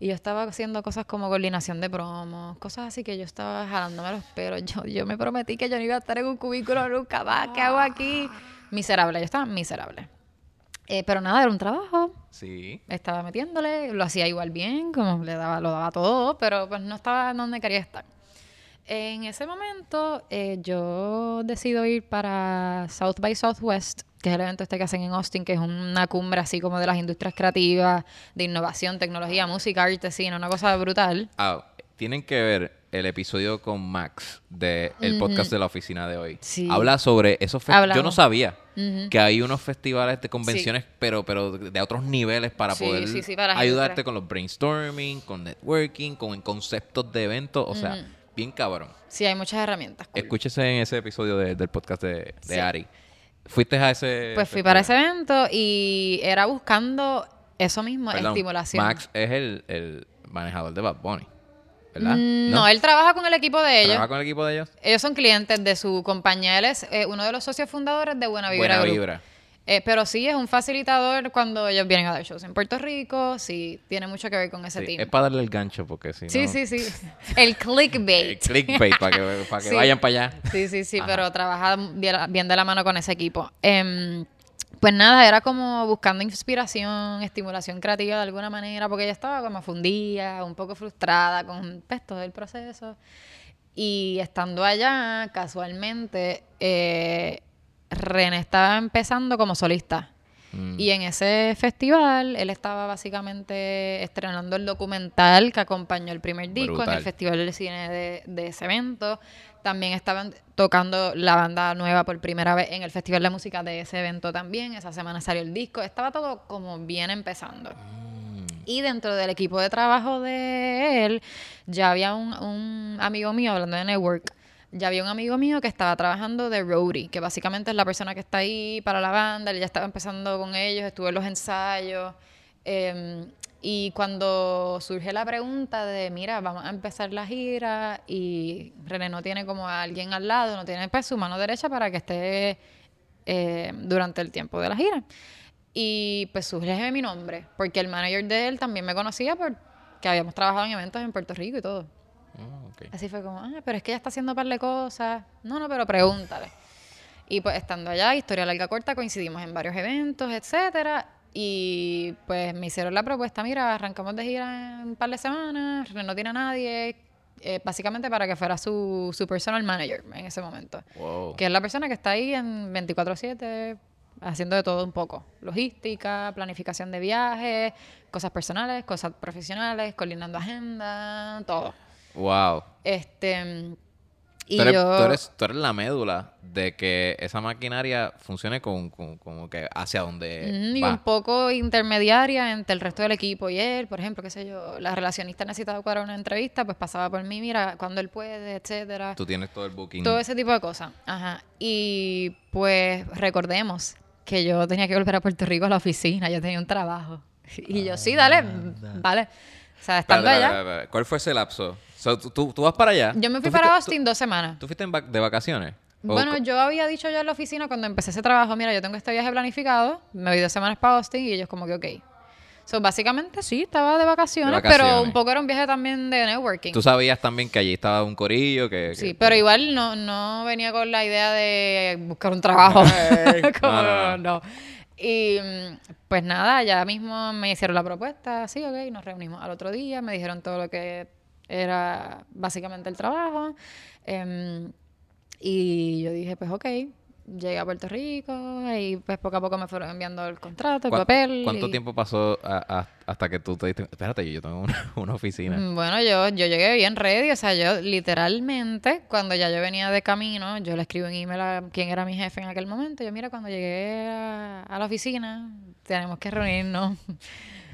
Y yo estaba haciendo cosas como coordinación de promos, cosas así que yo estaba jalándome los pelos. Yo, yo me prometí que yo no iba a estar en un cubículo nunca más. ¿Qué hago aquí? Miserable, yo estaba miserable. Eh, pero nada, era un trabajo. Sí. Estaba metiéndole, lo hacía igual bien, como le daba, lo daba todo, pero pues no estaba donde quería estar. En ese momento, eh, yo decido ir para South by Southwest, que es el evento este que hacen en Austin, que es una cumbre así como de las industrias creativas, de innovación, tecnología, música, arte, cine, una cosa brutal. Ah, tienen que ver el episodio con Max del el podcast de la oficina de hoy. Sí. Habla sobre esos festivales. Yo no sabía que hay unos festivales de convenciones, pero, pero de otros niveles para Sí, poder para ayudarte con los brainstorming, con networking, con conceptos de eventos. O sea, bien cabrón. Sí, hay muchas herramientas. cool. Escúchese en ese episodio de- del podcast de, de. Ari. ¿Fuiste a ese? Pues fui para ese evento y era buscando eso mismo, Perdón, estimulación. Max es el, el manejador de Bad Bunny, ¿verdad? Mm, No, él trabaja con el equipo de ellos. ¿Trabaja con el equipo de ellos? Ellos son clientes de su compañía. Él es eh, uno de los socios fundadores de Buena Vibra. Buena Group. vibra. Eh, pero sí es un facilitador cuando ellos vienen a dar shows en Puerto Rico. Sí, tiene mucho que ver con ese Sí, team. es para darle el gancho porque si Sí, no... sí, sí. El El clickbait. clickbait para que, para que Sí. vayan para allá. Sí, sí, sí, Ajá. pero trabaja bien bien de la mano con ese equipo. Em, pues nada, era como buscando inspiración, estimulación creativa de alguna manera, porque ella estaba como fundida, un poco frustrada con pues, todo el proceso. Y estando allá, casualmente, eh, René estaba empezando como solista. Mm. Y en ese festival, él estaba básicamente estrenando el documental que acompañó el primer disco en el Festival del Cine de, de ese evento. También estaban tocando la banda nueva por primera vez en el Festival de Música de ese evento también. Esa semana salió el disco. Estaba todo como bien empezando. Y dentro del equipo de trabajo de él, ya había un, un amigo mío, hablando de network, ya había un amigo mío que estaba trabajando de roadie, que básicamente es la persona que está ahí para la banda, él ya estaba empezando con ellos, estuvo en los ensayos. eh, y cuando surge la pregunta de, mira, vamos a empezar la gira y René no tiene como a alguien al lado, no tiene pues su mano derecha para que esté eh, durante el tiempo de la gira. Y pues surge mi nombre, porque el manager de él también me conocía porque habíamos trabajado en eventos en Puerto Rico y todo. Ah. Así fue como, ah, pero es que ella está haciendo un par de cosas. No, no, pero pregúntale. Y pues estando allá, historia larga corta, coincidimos en varios eventos, etcétera. Y pues me hicieron la propuesta, mira, arrancamos de gira en un par de semanas, no tiene a nadie, eh, básicamente para que fuera su, su personal manager en ese momento. Wow. Que es la persona que está ahí en 24/7 haciendo de todo un poco. Logística, planificación de viajes, cosas personales, cosas profesionales, coordinando agenda, todo. Wow. Este y tú, eres, yo tú, eres, tú eres la médula de que esa maquinaria funcione con, con- como que hacia donde y va. un poco intermediaria entre el resto del equipo y él, por ejemplo, qué sé yo, la relacionista necesitaba cuadrar una entrevista, pues pasaba por mí, mira, cuando él puede, etcétera. Tú tienes todo el booking. Todo ese tipo de cosas. Ajá. Y pues recordemos que yo tenía que volver a Puerto Rico a la oficina, yo tenía un trabajo. Y yo, sí, dale, vale. O sea, estando allá. ¿Cuál fue ese lapso? So, ¿tú, tú, tú vas para allá? Yo me fui ¿Tú para fuiste- Austin dos semanas. ¿Tú, fuiste de vacaciones? ¿O Bueno, yo había dicho ya en la oficina cuando empecé ese trabajo, mira, yo tengo este viaje planificado, me voy dos semanas para Austin y ellos como que, ok. So, básicamente sí, estaba de vacaciones, De pero un poco era un viaje también de networking. Tú sabías también que allí estaba un corillo que... que- Sí, pero igual no, no venía con la idea de buscar un trabajo. Como, no, no, no. Y mm, pues nada, ya mismo me hicieron la propuesta, sí, ok, nos reunimos al otro día, me dijeron todo lo que era básicamente el trabajo. em, y yo dije, pues ok, llegué a Puerto Rico y pues poco a poco me fueron enviando el contrato, el ¿Cuán- papel. ¿Cuánto y- tiempo pasó a- a- hasta que tú te diste... Espérate, yo tengo una, una oficina. Mm, Bueno, yo, yo llegué bien ready, o sea, yo literalmente, cuando ya yo venía de camino, yo le escribí un email a quien era mi jefe en aquel momento, yo, mira, cuando llegué a, a la oficina, tenemos que reunirnos.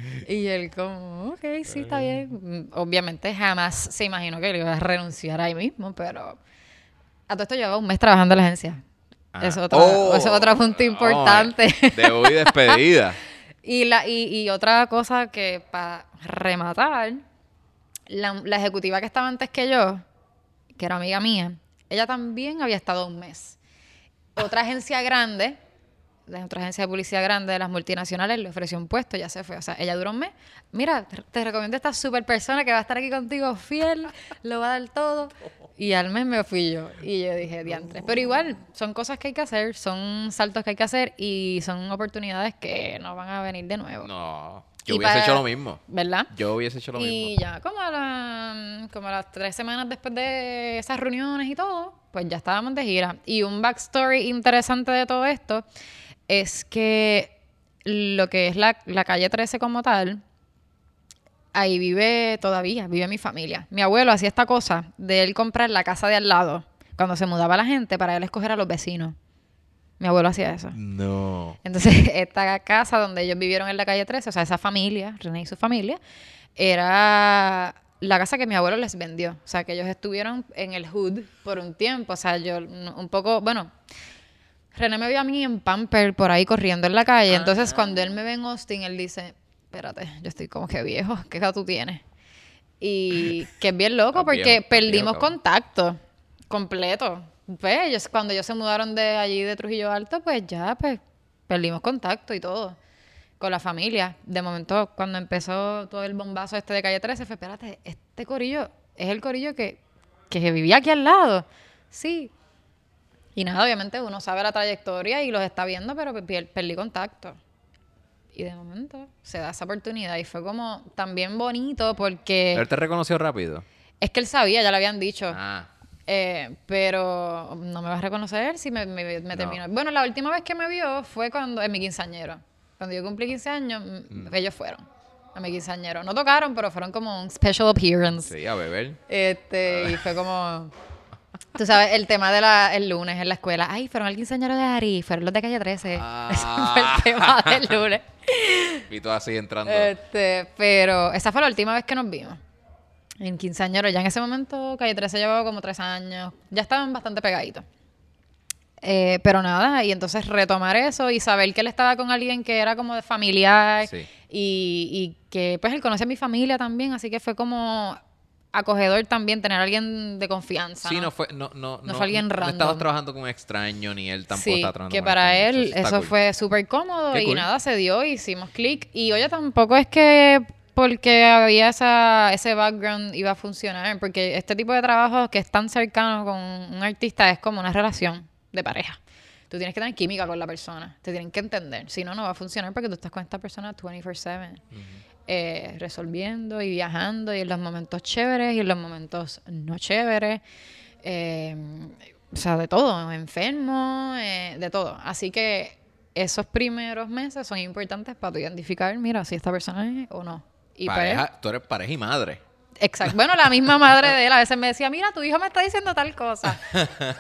Y él como, ok, sí, está bien. Mm, Obviamente jamás se imaginó que le iba a renunciar ahí mismo, pero a todo esto llevaba un mes trabajando en la agencia. Ah. Eso, es otro, Oh, eso es otro punto oh, importante. Debut y despedida. Y, la, y, y otra cosa que para rematar, la, la ejecutiva que estaba antes que yo, que era amiga mía, ella también había estado un mes. Otra agencia grande, de otra agencia de publicidad grande de las multinacionales, le ofreció un puesto, ya se fue. O sea, ella duró un mes. Mira, te- recomiendo a esta super persona que va a estar aquí contigo fiel, lo va a dar todo. Y al mes me fui yo. Y yo dije, diantres. Pero igual, son cosas que hay que hacer, son saltos que hay que hacer y son oportunidades que no van a venir de nuevo. No, yo Y hubiese para- hecho lo mismo. ¿Verdad? Yo hubiese hecho lo y mismo. ya como a, la- como a las tres semanas después de esas reuniones y todo, pues ya estábamos de gira. Y un backstory interesante de todo esto es que lo que es la, la calle 13 como tal, ahí vive todavía, vive mi familia. Mi abuelo hacía esta cosa de él comprar la casa de al lado cuando se mudaba la gente para él escoger a los vecinos. Mi abuelo hacía eso. No. Entonces, esta casa donde ellos vivieron en la calle 13, o sea, esa familia, René y su familia, era la casa que mi abuelo les vendió. O sea, que ellos estuvieron en el hood por un tiempo. O sea, yo un poco, bueno, René me vio a mí en Pamper por ahí corriendo en la calle. Entonces, cuando él me ve en Austin, él dice, espérate, yo estoy como que viejo, ¿qué edad tú tienes? Y que es bien loco porque viejo, perdimos viejo, contacto completo. Pues ellos, cuando ellos se mudaron de allí de Trujillo Alto, pues ya, pues perdimos contacto y todo con la familia. De momento, cuando empezó todo el bombazo este de calle 13, fue, espérate, este corillo es el corillo que, que vivía aquí al lado. Sí. Y nada, obviamente uno sabe la trayectoria y los está viendo, pero perdí contacto. Y de momento se da esa oportunidad y fue como también bonito porque ¿Él te reconoció rápido? es que él sabía, ya le habían dicho. Ah. Eh, pero no me va a reconocer si me, me- me No. terminó. Bueno, la última vez que me vio fue cuando en mi quinceañero. Cuando yo cumplí 15 años, Mm. m- ellos fueron a mi quinceañero. No tocaron, pero fueron como un special appearance. Sí, a beber. Este, y fue como. Tú sabes, el tema de la, el lunes en la escuela. Ay, fueron al quinceañero de Ari, fueron los de calle 13. Ah. Ese fue el tema del lunes. Y tú así entrando. Este, pero esa fue la última vez que nos vimos. En quinceañero. Ya en ese momento, calle 13 llevaba como tres años. Ya estaban bastante pegaditos. Eh, pero nada, y entonces retomar eso y saber que él estaba con alguien que era como de familiar Sí. y, y que pues él conocía a mi familia también, así que fue como acogedor también tener a alguien de confianza. Sí, ¿no? no fue, no, no, No fue alguien no estabas trabajando con un extraño, ni él tampoco Sí, estaba trabajando que con para extraños. él está eso cool. fue súper cómodo Qué y cool. nada, se dio, hicimos clic. Y oye, tampoco es que porque había esa, ese background iba a funcionar, porque este tipo de trabajo que es tan cercano con un artista es como una relación de pareja. Tú tienes que tener química con la persona, te tienen que entender, si no, no va a funcionar porque tú estás con esta persona 24/7. Eh, resolviendo y viajando y en los momentos chéveres y en los momentos no chéveres. eh, o sea, de todo, enfermo, eh, de todo. Así que esos primeros meses son importantes para identificar, mira, si esta persona es o no. Y pues, tú eres pareja y madre. Exacto. Bueno, la misma madre de él a veces me decía, mira, tu hijo me está diciendo tal cosa.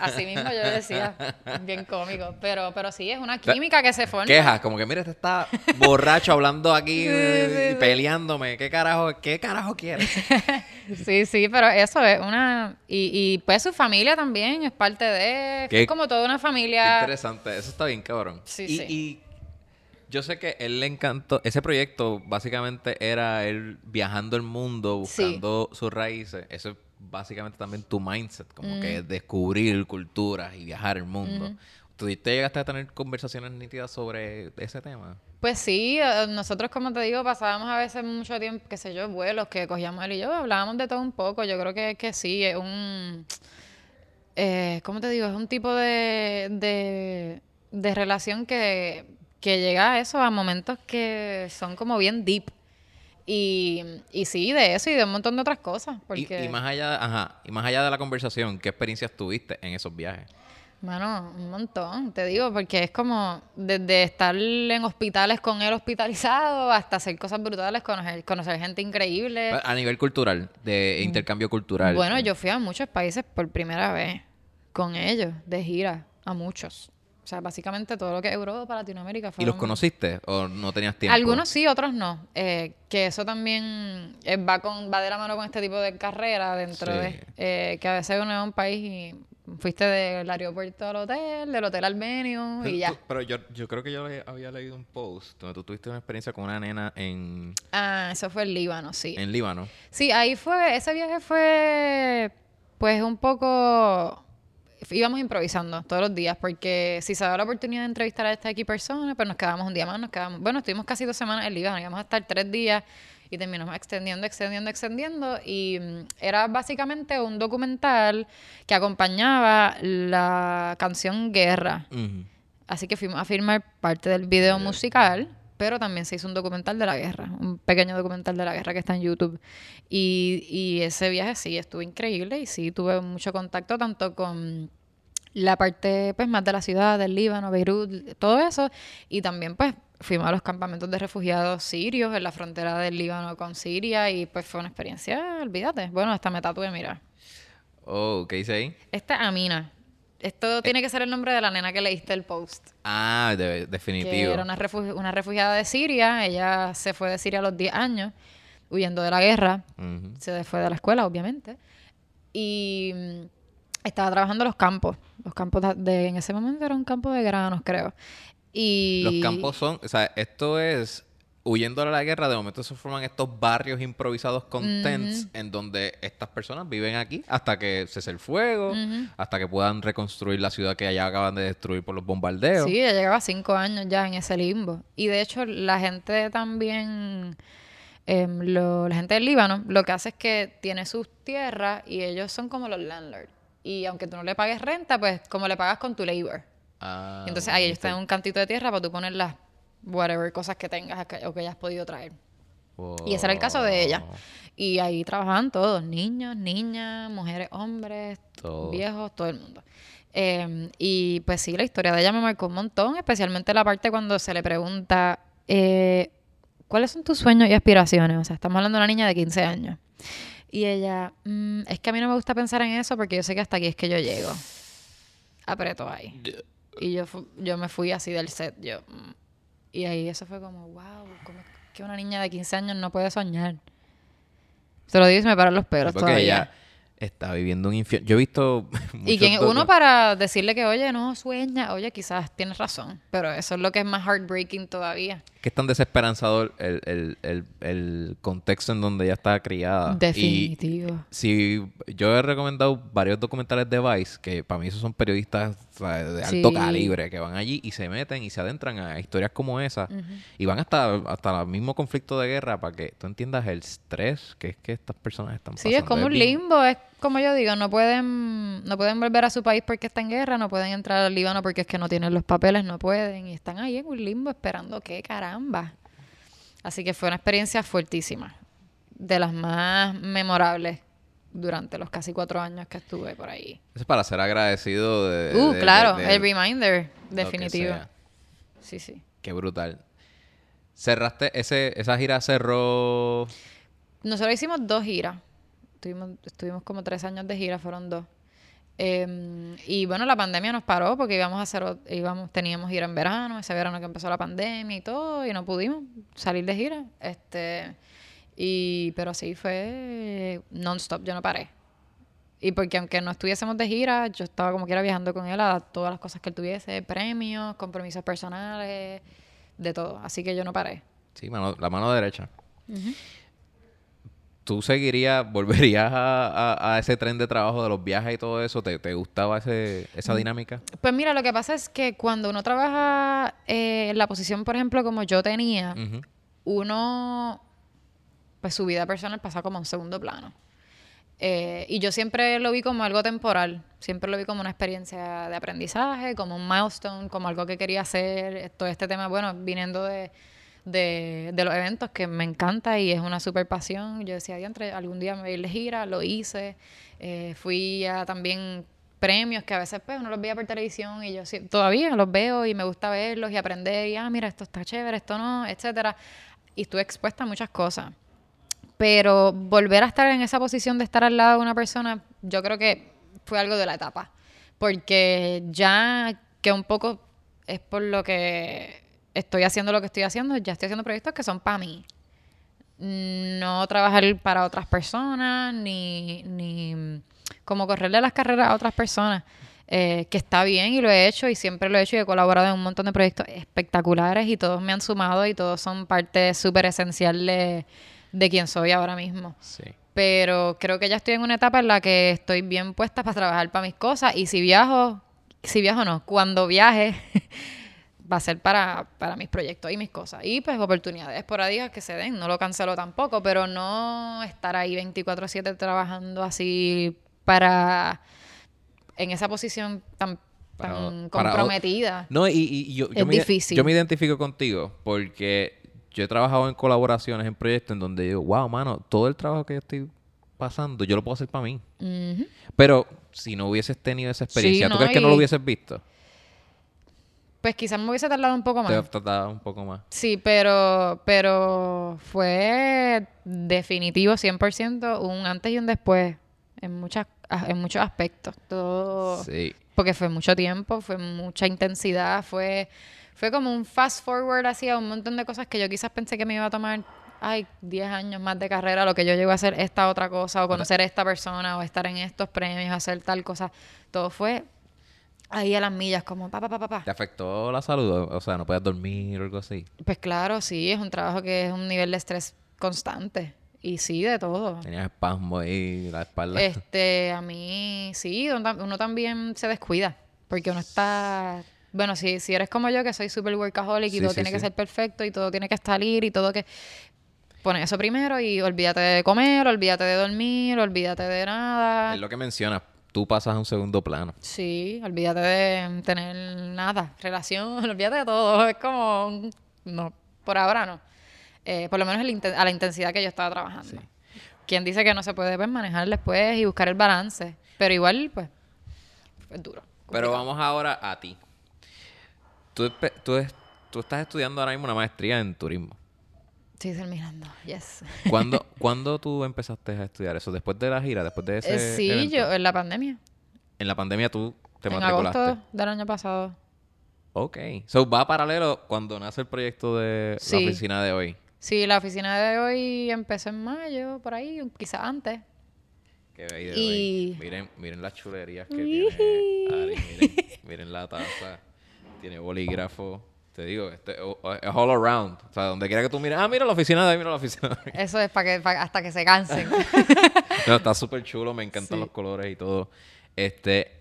Así mismo yo decía, bien cómico. Pero, pero sí, es una química que se forma. Quejas, como que mira, este está borracho hablando aquí Sí, peleándome. ¿Qué carajo, qué carajo quieres? Sí, sí, pero eso es una... Y, y pues su familia también es parte de... Qué- Es como toda una Qué familia... interesante. Eso está bien, cabrón. Sí, y, sí. y yo sé que él le encantó. Ese proyecto básicamente era él viajando el mundo, Sí. buscando sus raíces. Eso es básicamente también tu mindset, como Mm. que descubrir culturas y viajar el mundo. ¿Tú te llegaste a tener conversaciones nítidas sobre ese tema? Pues sí, eh, nosotros como te digo pasábamos a veces mucho tiempo, qué sé yo, vuelos que cogíamos él y yo, hablábamos de todo un poco, yo creo que, que sí, es un, eh, ¿cómo te digo? Es un tipo de, de, de relación que, que llega a eso, a momentos que son como bien deep. Y, y sí, de eso y de un montón de otras cosas, Y- porque... Y, más allá, ajá, y más allá de la conversación, ¿qué experiencias tuviste en esos viajes? Mano, un montón, te digo, porque es como desde estar en hospitales con él hospitalizado hasta hacer cosas brutales, conocer, conocer gente increíble. A nivel cultural, de intercambio cultural. Bueno, yo fui a muchos países por primera vez con ellos, de gira, a muchos. O sea, básicamente todo lo que es Europa, Latinoamérica. ¿Y los fueron- conociste o no tenías tiempo? Algunos sí, otros no. Eh, que eso también eh, va con va de la mano con este tipo de carrera dentro Sí. de... eh, que a veces uno es a un país y fuiste del aeropuerto al hotel, del hotel al venue y ya. tú- pero yo, yo creo que yo le- había leído un post donde tú tuviste una experiencia con una nena en, Ah, eso fue el Líbano, sí. en Líbano. Sí, ahí fue, ese viaje fue pues un poco íbamos improvisando todos los días porque si se daba la oportunidad de entrevistar a estas aquí personas, pues nos quedamos un día más, nos quedamos, bueno, estuvimos casi dos semanas en Líbano, íbamos a estar tres días y terminamos extendiendo, extendiendo, extendiendo y mm, era básicamente un documental que acompañaba la canción Guerra. Así que fuimos a filmar parte del video musical, pero también se hizo un documental de la guerra, un pequeño documental de la guerra que está en YouTube. Y, y ese viaje sí estuvo increíble y sí tuve mucho contacto tanto con la parte pues más de la ciudad, del Líbano, Beirut, todo eso. Y también pues fuimos a los campamentos de refugiados sirios en la frontera del Líbano con Siria y pues fue una experiencia, olvídate. Bueno, hasta me tatué, mira. Oh, ¿qué dice ahí? Esta es Amina. Esto tiene que ser el nombre de la nena que leíste el post. Ah, de- que definitivo. era una, refugi- una refugiada de Siria. Ella se fue de Siria a los 10 años, huyendo de la guerra. Se fue de la escuela, obviamente. Y mm, estaba trabajando los campos. Los campos de, en ese momento era un campo de granos, creo. Y Los campos son, o sea, esto es huyendo de la guerra, de momento se forman estos barrios improvisados con tents en donde estas personas viven aquí hasta que cese el fuego, hasta que puedan reconstruir la ciudad que allá acaban de destruir por los bombardeos. Sí, ella llevaba cinco años ya en ese limbo. Y de hecho, la gente también, lo- la gente del Líbano, lo que hace es que tiene sus tierras y ellos son como los landlords. Y aunque tú no le pagues renta, pues como le pagas con tu labor. Ah, Entonces ahí ellos te dan un cantito de tierra para tú poner las whatever cosas que tengas o que hayas podido traer. Y ese era el caso de ella. Y ahí trabajaban todos, niños, niñas, mujeres, hombres, Todo. viejos, todo el mundo. Eh, y pues sí, la historia de ella me marcó un montón, especialmente la parte cuando se le pregunta eh, ¿cuáles son tus sueños y aspiraciones? O sea, estamos hablando de una niña de 15 años. Y ella, "Mm, es que a mí no me gusta pensar en eso porque yo sé que hasta aquí es que yo llego. Apretó ahí. Y yo, yo me fui así del set. Yo, mm. Y ahí eso fue como, wow, ¿cómo es que una niña de 15 años no puede soñar? Te lo digo y se me paran los pelos Porque todavía. ella está viviendo un infierno. Yo he visto. Y uno para decirle que, oye, no sueña, oye, quizás tienes razón, pero eso es lo que es más heartbreaking todavía. Que es tan desesperanzador el, el, el, el contexto en donde ella está criada. Y Definitivo. si yo he recomendado varios documentales de Vice, que para mí esos son periodistas o sea, de alto Sí. calibre, que van allí y se meten y se adentran a historias como esa. Y van hasta, hasta el mismo conflicto de guerra para que tú entiendas el estrés que es que estas personas están Sí, pasando. es como un limbo, es como yo digo, no pueden, no pueden volver a su país porque está en guerra, no pueden entrar al Líbano porque es que no tienen los papeles, no pueden, y están ahí en un limbo esperando qué caramba. Así que fue una experiencia fuertísima, de las más memorables durante los casi cuatro años que estuve por ahí. Eso es para ser agradecido de... Uh, de- claro, de el reminder, definitivo. Sí, sí. Qué brutal. Cerraste, ese, esa gira cerró... Nosotros hicimos dos giras. Tuvimos, estuvimos como tres años de gira, fueron dos. Eh, y bueno, la pandemia nos paró porque íbamos a hacer, íbamos, teníamos gira en verano, ese verano que empezó la pandemia y todo, y no pudimos salir de gira. Este, y, pero sí fue non-stop, yo no paré. Y porque aunque no estuviésemos de gira, yo estaba como quiera viajando con él a todas las cosas que él tuviese, premios, compromisos personales, de todo. Así que yo no paré. Sí, mano- la mano derecha. ¿Tú seguirías, volverías a, a- a ese tren de trabajo de los viajes y todo eso? ¿Te, te gustaba ese, Mm. esa dinámica? Pues mira, lo que pasa es que cuando uno trabaja eh, en la posición, por ejemplo, como yo tenía, uno, pues su vida personal pasa como a un segundo plano. Eh, y yo siempre lo vi como algo temporal, siempre lo vi como una experiencia de aprendizaje, como un milestone, como algo que quería hacer, todo este tema, bueno, viniendo de, de, de los eventos que me encanta y es una super pasión. Yo decía, diantre, algún día me voy a ir de gira, lo hice, Eh, fui a también premios que a veces pues uno los veía por televisión y yo sí- todavía los veo y me gusta verlos y aprender y, ah, mira, esto está chévere, esto no, etcétera. Y estuve expuesta a muchas cosas. Pero volver a estar en esa posición de estar al lado de una persona, yo creo que fue algo de la etapa. Porque ya que un poco es por lo que estoy haciendo lo que estoy haciendo, ya estoy haciendo proyectos que son para mí. No trabajar para otras personas, ni, ni como correrle las carreras a otras personas. Eh, que está bien y lo he hecho y siempre lo he hecho y he colaborado en un montón de proyectos espectaculares y todos me han sumado y todos son parte súper esencial de, de quien soy ahora mismo. Sí. Pero creo que ya estoy en una etapa en la que estoy bien puesta para trabajar para mis cosas y si viajo, si viajo no, cuando viaje va a ser para, para mis proyectos y mis cosas. Y pues oportunidades esporádicas que se den, no lo cancelo tampoco, pero no estar ahí 24/7 trabajando así para en esa posición tan, Para- tan para o- comprometida. No, y, yo, yo Es me, difícil. yo me identifico contigo porque yo he trabajado en colaboraciones, en proyectos en donde digo, wow, mano, todo el trabajo que yo estoy pasando, yo lo puedo hacer para mí. Pero si no hubieses tenido esa experiencia, ¿tú no, crees que no lo hubieses visto? Pues quizás me hubiese tardado un poco más. Te trataba un poco más. Sí, pero, pero fue definitivo 100% un antes y un después en, muchas, en muchos aspectos. Todo, Sí. Porque fue mucho tiempo, fue mucha intensidad, fue, fue como un fast forward hacia un montón de cosas que yo quizás pensé que me iba a tomar, ay, 10 años más de carrera, lo que yo llego a hacer esta otra cosa, o conocer a esta persona, o estar en estos premios, hacer tal cosa. Todo fue ahí a las millas, como pa, pa, pa, pa. ¿Te afectó la salud? O sea, no podías dormir o algo así. Pues claro, sí, es un trabajo que es un nivel de estrés constante. Y sí, de todo. Tenías espasmo ahí, la espalda. Este, a mí, sí, uno, tam- uno también se descuida. Porque uno está. Bueno, si, si eres como yo, que soy super workaholic y Sí, todo sí, tiene que ser perfecto y todo tiene que salir y todo que. Pones eso primero y olvídate de comer, olvídate de dormir, olvídate de nada. Es lo que mencionas. Tú pasas a un segundo plano. Sí, olvídate de tener nada, relación, olvídate de todo. Es como, un- no, por ahora no. Eh, por lo menos el a la intensidad que yo estaba trabajando. Quien dice que no se puede pues, manejar después y buscar el balance. Pero igual, pues, es duro. Pero vamos ahora a ti. Tú, tú tú estás estudiando ahora mismo una maestría en turismo. Estoy terminando, yes. ¿Cuándo, ¿Cuándo tú empezaste a estudiar eso? ¿Después de la gira? ¿Después de ese Eh, sí, evento? yo en la pandemia. En la pandemia tú te en matriculaste. agosto del año pasado. Ok. So, va paralelo cuando nace el proyecto de Sí. la oficina de hoy. Sí, la oficina de hoy empezó en mayo, por ahí, quizás antes. By the Y- Miren, miren las chulerías que tiene Ari. Miren, miren la taza. Tiene bolígrafo. Te digo, este, es all around. O sea, donde quiera que tú mires. Ah, mira la oficina de hoy, mira la oficina de hoy. Eso es para que pa- hasta que se cansen. No, está súper chulo. Me encantan Sí. los colores y todo. Este...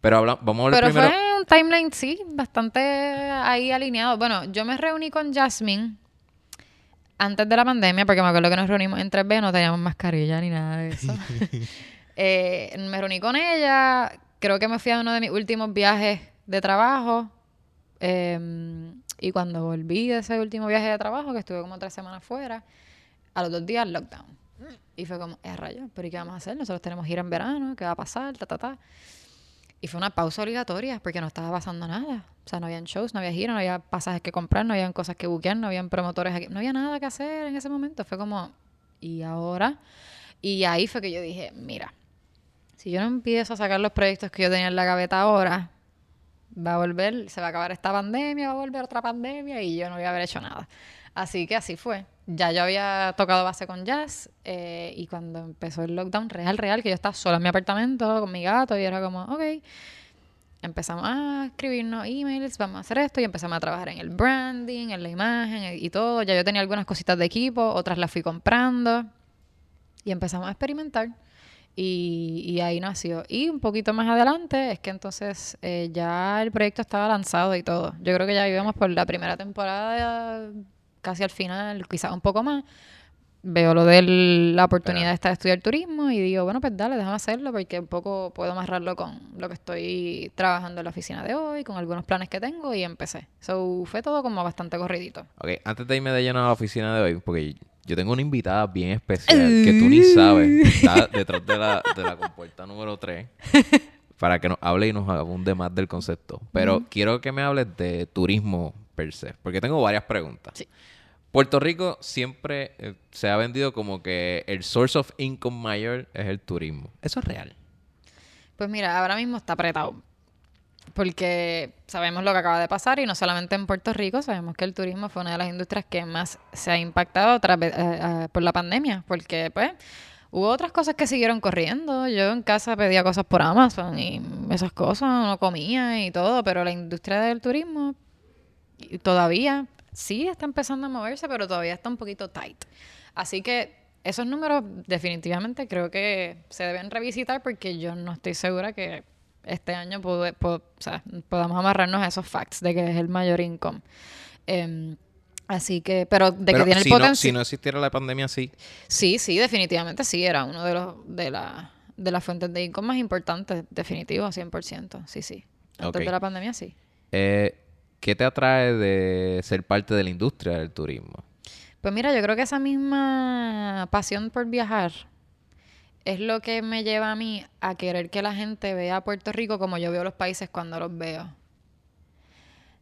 Pero habla, vamos a hablar Pero primero... fue un timeline, sí, bastante ahí alineado. Bueno, yo me reuní con Jasmine antes de la pandemia, porque me acuerdo que nos reunimos en 3B, no teníamos mascarilla ni nada de eso. Eh, me reuní con ella, creo que me fui a uno de mis últimos viajes de trabajo. Eh, y cuando volví de ese último viaje de trabajo, que estuve como tres semanas fuera, a los dos días lockdown. Y fue como, eh, rayos, pero ¿y qué vamos a hacer? Nosotros tenemos gira en verano, ¿qué va a pasar? Ta, ta, ta. Y fue una pausa obligatoria porque no estaba pasando nada. O sea, no habían shows, no había gira, no había pasajes que comprar, no habían cosas que buquear, no habían promotores aquí. No había nada que hacer en ese momento. Fue como, ¿y ahora? Y ahí fue que yo dije, mira, si yo no empiezo a sacar los proyectos que yo tenía en la gaveta ahora, va a volver, se va a acabar esta pandemia, va a volver otra pandemia y yo no voy a haber hecho nada. Así que así fue. Ya yo había tocado base con jazz eh, y cuando empezó el lockdown real, real, que yo estaba sola en mi apartamento con mi gato y era como, ok, empezamos a escribirnos emails, vamos a hacer esto y empezamos a trabajar en el branding, en la imagen y todo. Ya yo tenía algunas cositas de equipo, otras las fui comprando y empezamos a experimentar. Y, y ahí nació. Y un poquito más adelante es que entonces eh, ya el proyecto estaba lanzado y todo. Yo creo que ya íbamos por la primera temporada, casi al final, quizás un poco más. Veo lo de la oportunidad esta de estudiar turismo y digo, bueno, pues dale, déjame hacerlo porque un poco puedo amarrarlo con lo que estoy trabajando en la oficina de hoy, con algunos planes que tengo y empecé. So, fue todo como bastante corridito. Ok, antes de irme de lleno a la oficina de hoy, porque yo tengo una invitada bien especial que tú ni sabes. Está detrás de la, de la compuerta número 3 para que nos hable y nos abunde más del concepto. Pero quiero que me hables de turismo per se, porque tengo varias preguntas. Sí. Puerto Rico siempre eh, se ha vendido como que el source of income mayor es el turismo. ¿Eso es real? Pues mira, ahora mismo está apretado. Porque sabemos lo que acaba de pasar y no solamente en Puerto Rico, sabemos que el turismo fue una de las industrias que más se ha impactado tras, eh, eh, por la pandemia. Porque, pues, hubo otras cosas que siguieron corriendo. Yo en casa pedía cosas por Amazon y esas cosas, no comía y todo, pero la industria del turismo todavía sí está empezando a moverse, pero todavía está un poquito tight. Así que esos números definitivamente creo que se deben revisitar porque yo no estoy segura que este año o sea, podamos amarrarnos a esos facts de que es el mayor income. Em, así que, pero de Pero que tiene si el no, potencial. si no existiera la pandemia, sí. Sí, sí, definitivamente sí, era uno de los de la de las fuentes de income más importantes, definitivo, 100%, sí, sí. Antes de la pandemia sí. Eh, ¿Qué te atrae de ser parte de la industria del turismo? Pues mira, yo creo que esa misma pasión por viajar es lo que me lleva a mí a querer que la gente vea a Puerto Rico como yo veo los países cuando los veo.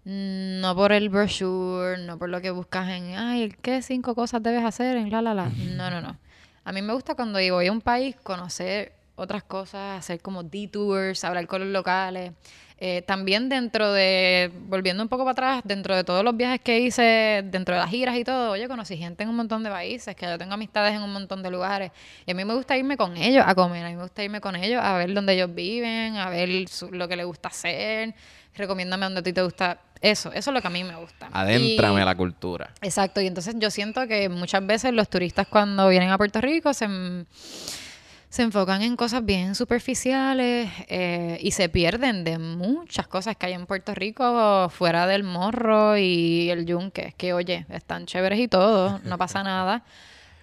Mm, No por el brochure, no por lo que buscas en, ay, ¿qué cinco cosas debes hacer en la, la, la? No, no, no. A mí me gusta cuando voy a un país conocer otras cosas, hacer como detours, hablar con los locales. Eh, también dentro de, volviendo un poco para atrás, dentro de todos los viajes que hice, dentro de las giras y todo, oye, conocí gente en un montón de países, que yo tengo amistades en un montón de lugares. Y a mí me gusta irme con ellos a comer, a mí me gusta irme con ellos a ver dónde ellos viven, a ver su- lo que les gusta hacer. Recomiéndame donde a ti te gusta. Eso, eso es lo que a mí me gusta. Adéntrame Y- a la cultura. Exacto, y entonces yo siento que muchas veces los turistas cuando vienen a Puerto Rico se, se enfocan en cosas bien superficiales eh, y se pierden de muchas cosas que hay en Puerto Rico fuera del morro y el yunque, que oye, están chéveres y todo, no pasa nada,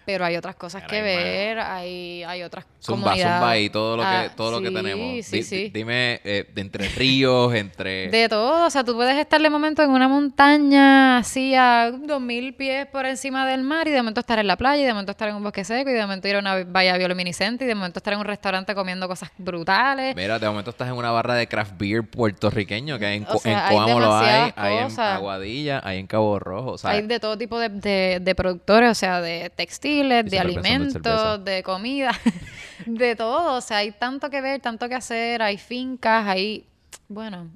pero hay otras cosas que ver, hay, hay otras Zumba, comunidades. zumba y todo lo que, Ah, todo lo que tenemos. Sí, sí. Dime, eh, de entre ríos, entre... De todo, o sea, tú puedes estar de momento en una montaña así a dos mil pies por encima del mar y de momento estar en la playa y de momento estar en un bosque seco y de momento ir a una valla bioluminiscente y de momento estar en un restaurante comiendo cosas brutales. Mira, de momento estás en una barra de craft beer puertorriqueño, que en, O sea, en Coamo lo hay, hay en. Aguadilla, hay en Cabo Rojo, o sea, Hay de todo tipo de, de- de productores, o sea, de textiles, de alimentos, de comida, de todo. O sea, hay tanto que ver, tanto que hacer, hay fincas, hay... Bueno,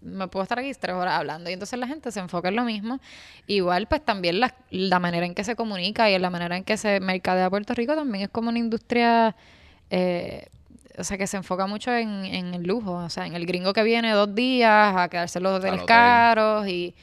me puedo estar aquí tres horas hablando y entonces la gente se enfoca en lo mismo. Igual, pues también la, la manera en que se comunica y en la manera en que se mercadea Puerto Rico también es como una industria... eh, o sea, que se enfoca mucho en, en el lujo, o sea, en el gringo que viene dos días a quedarse en los hoteles hotel. caros y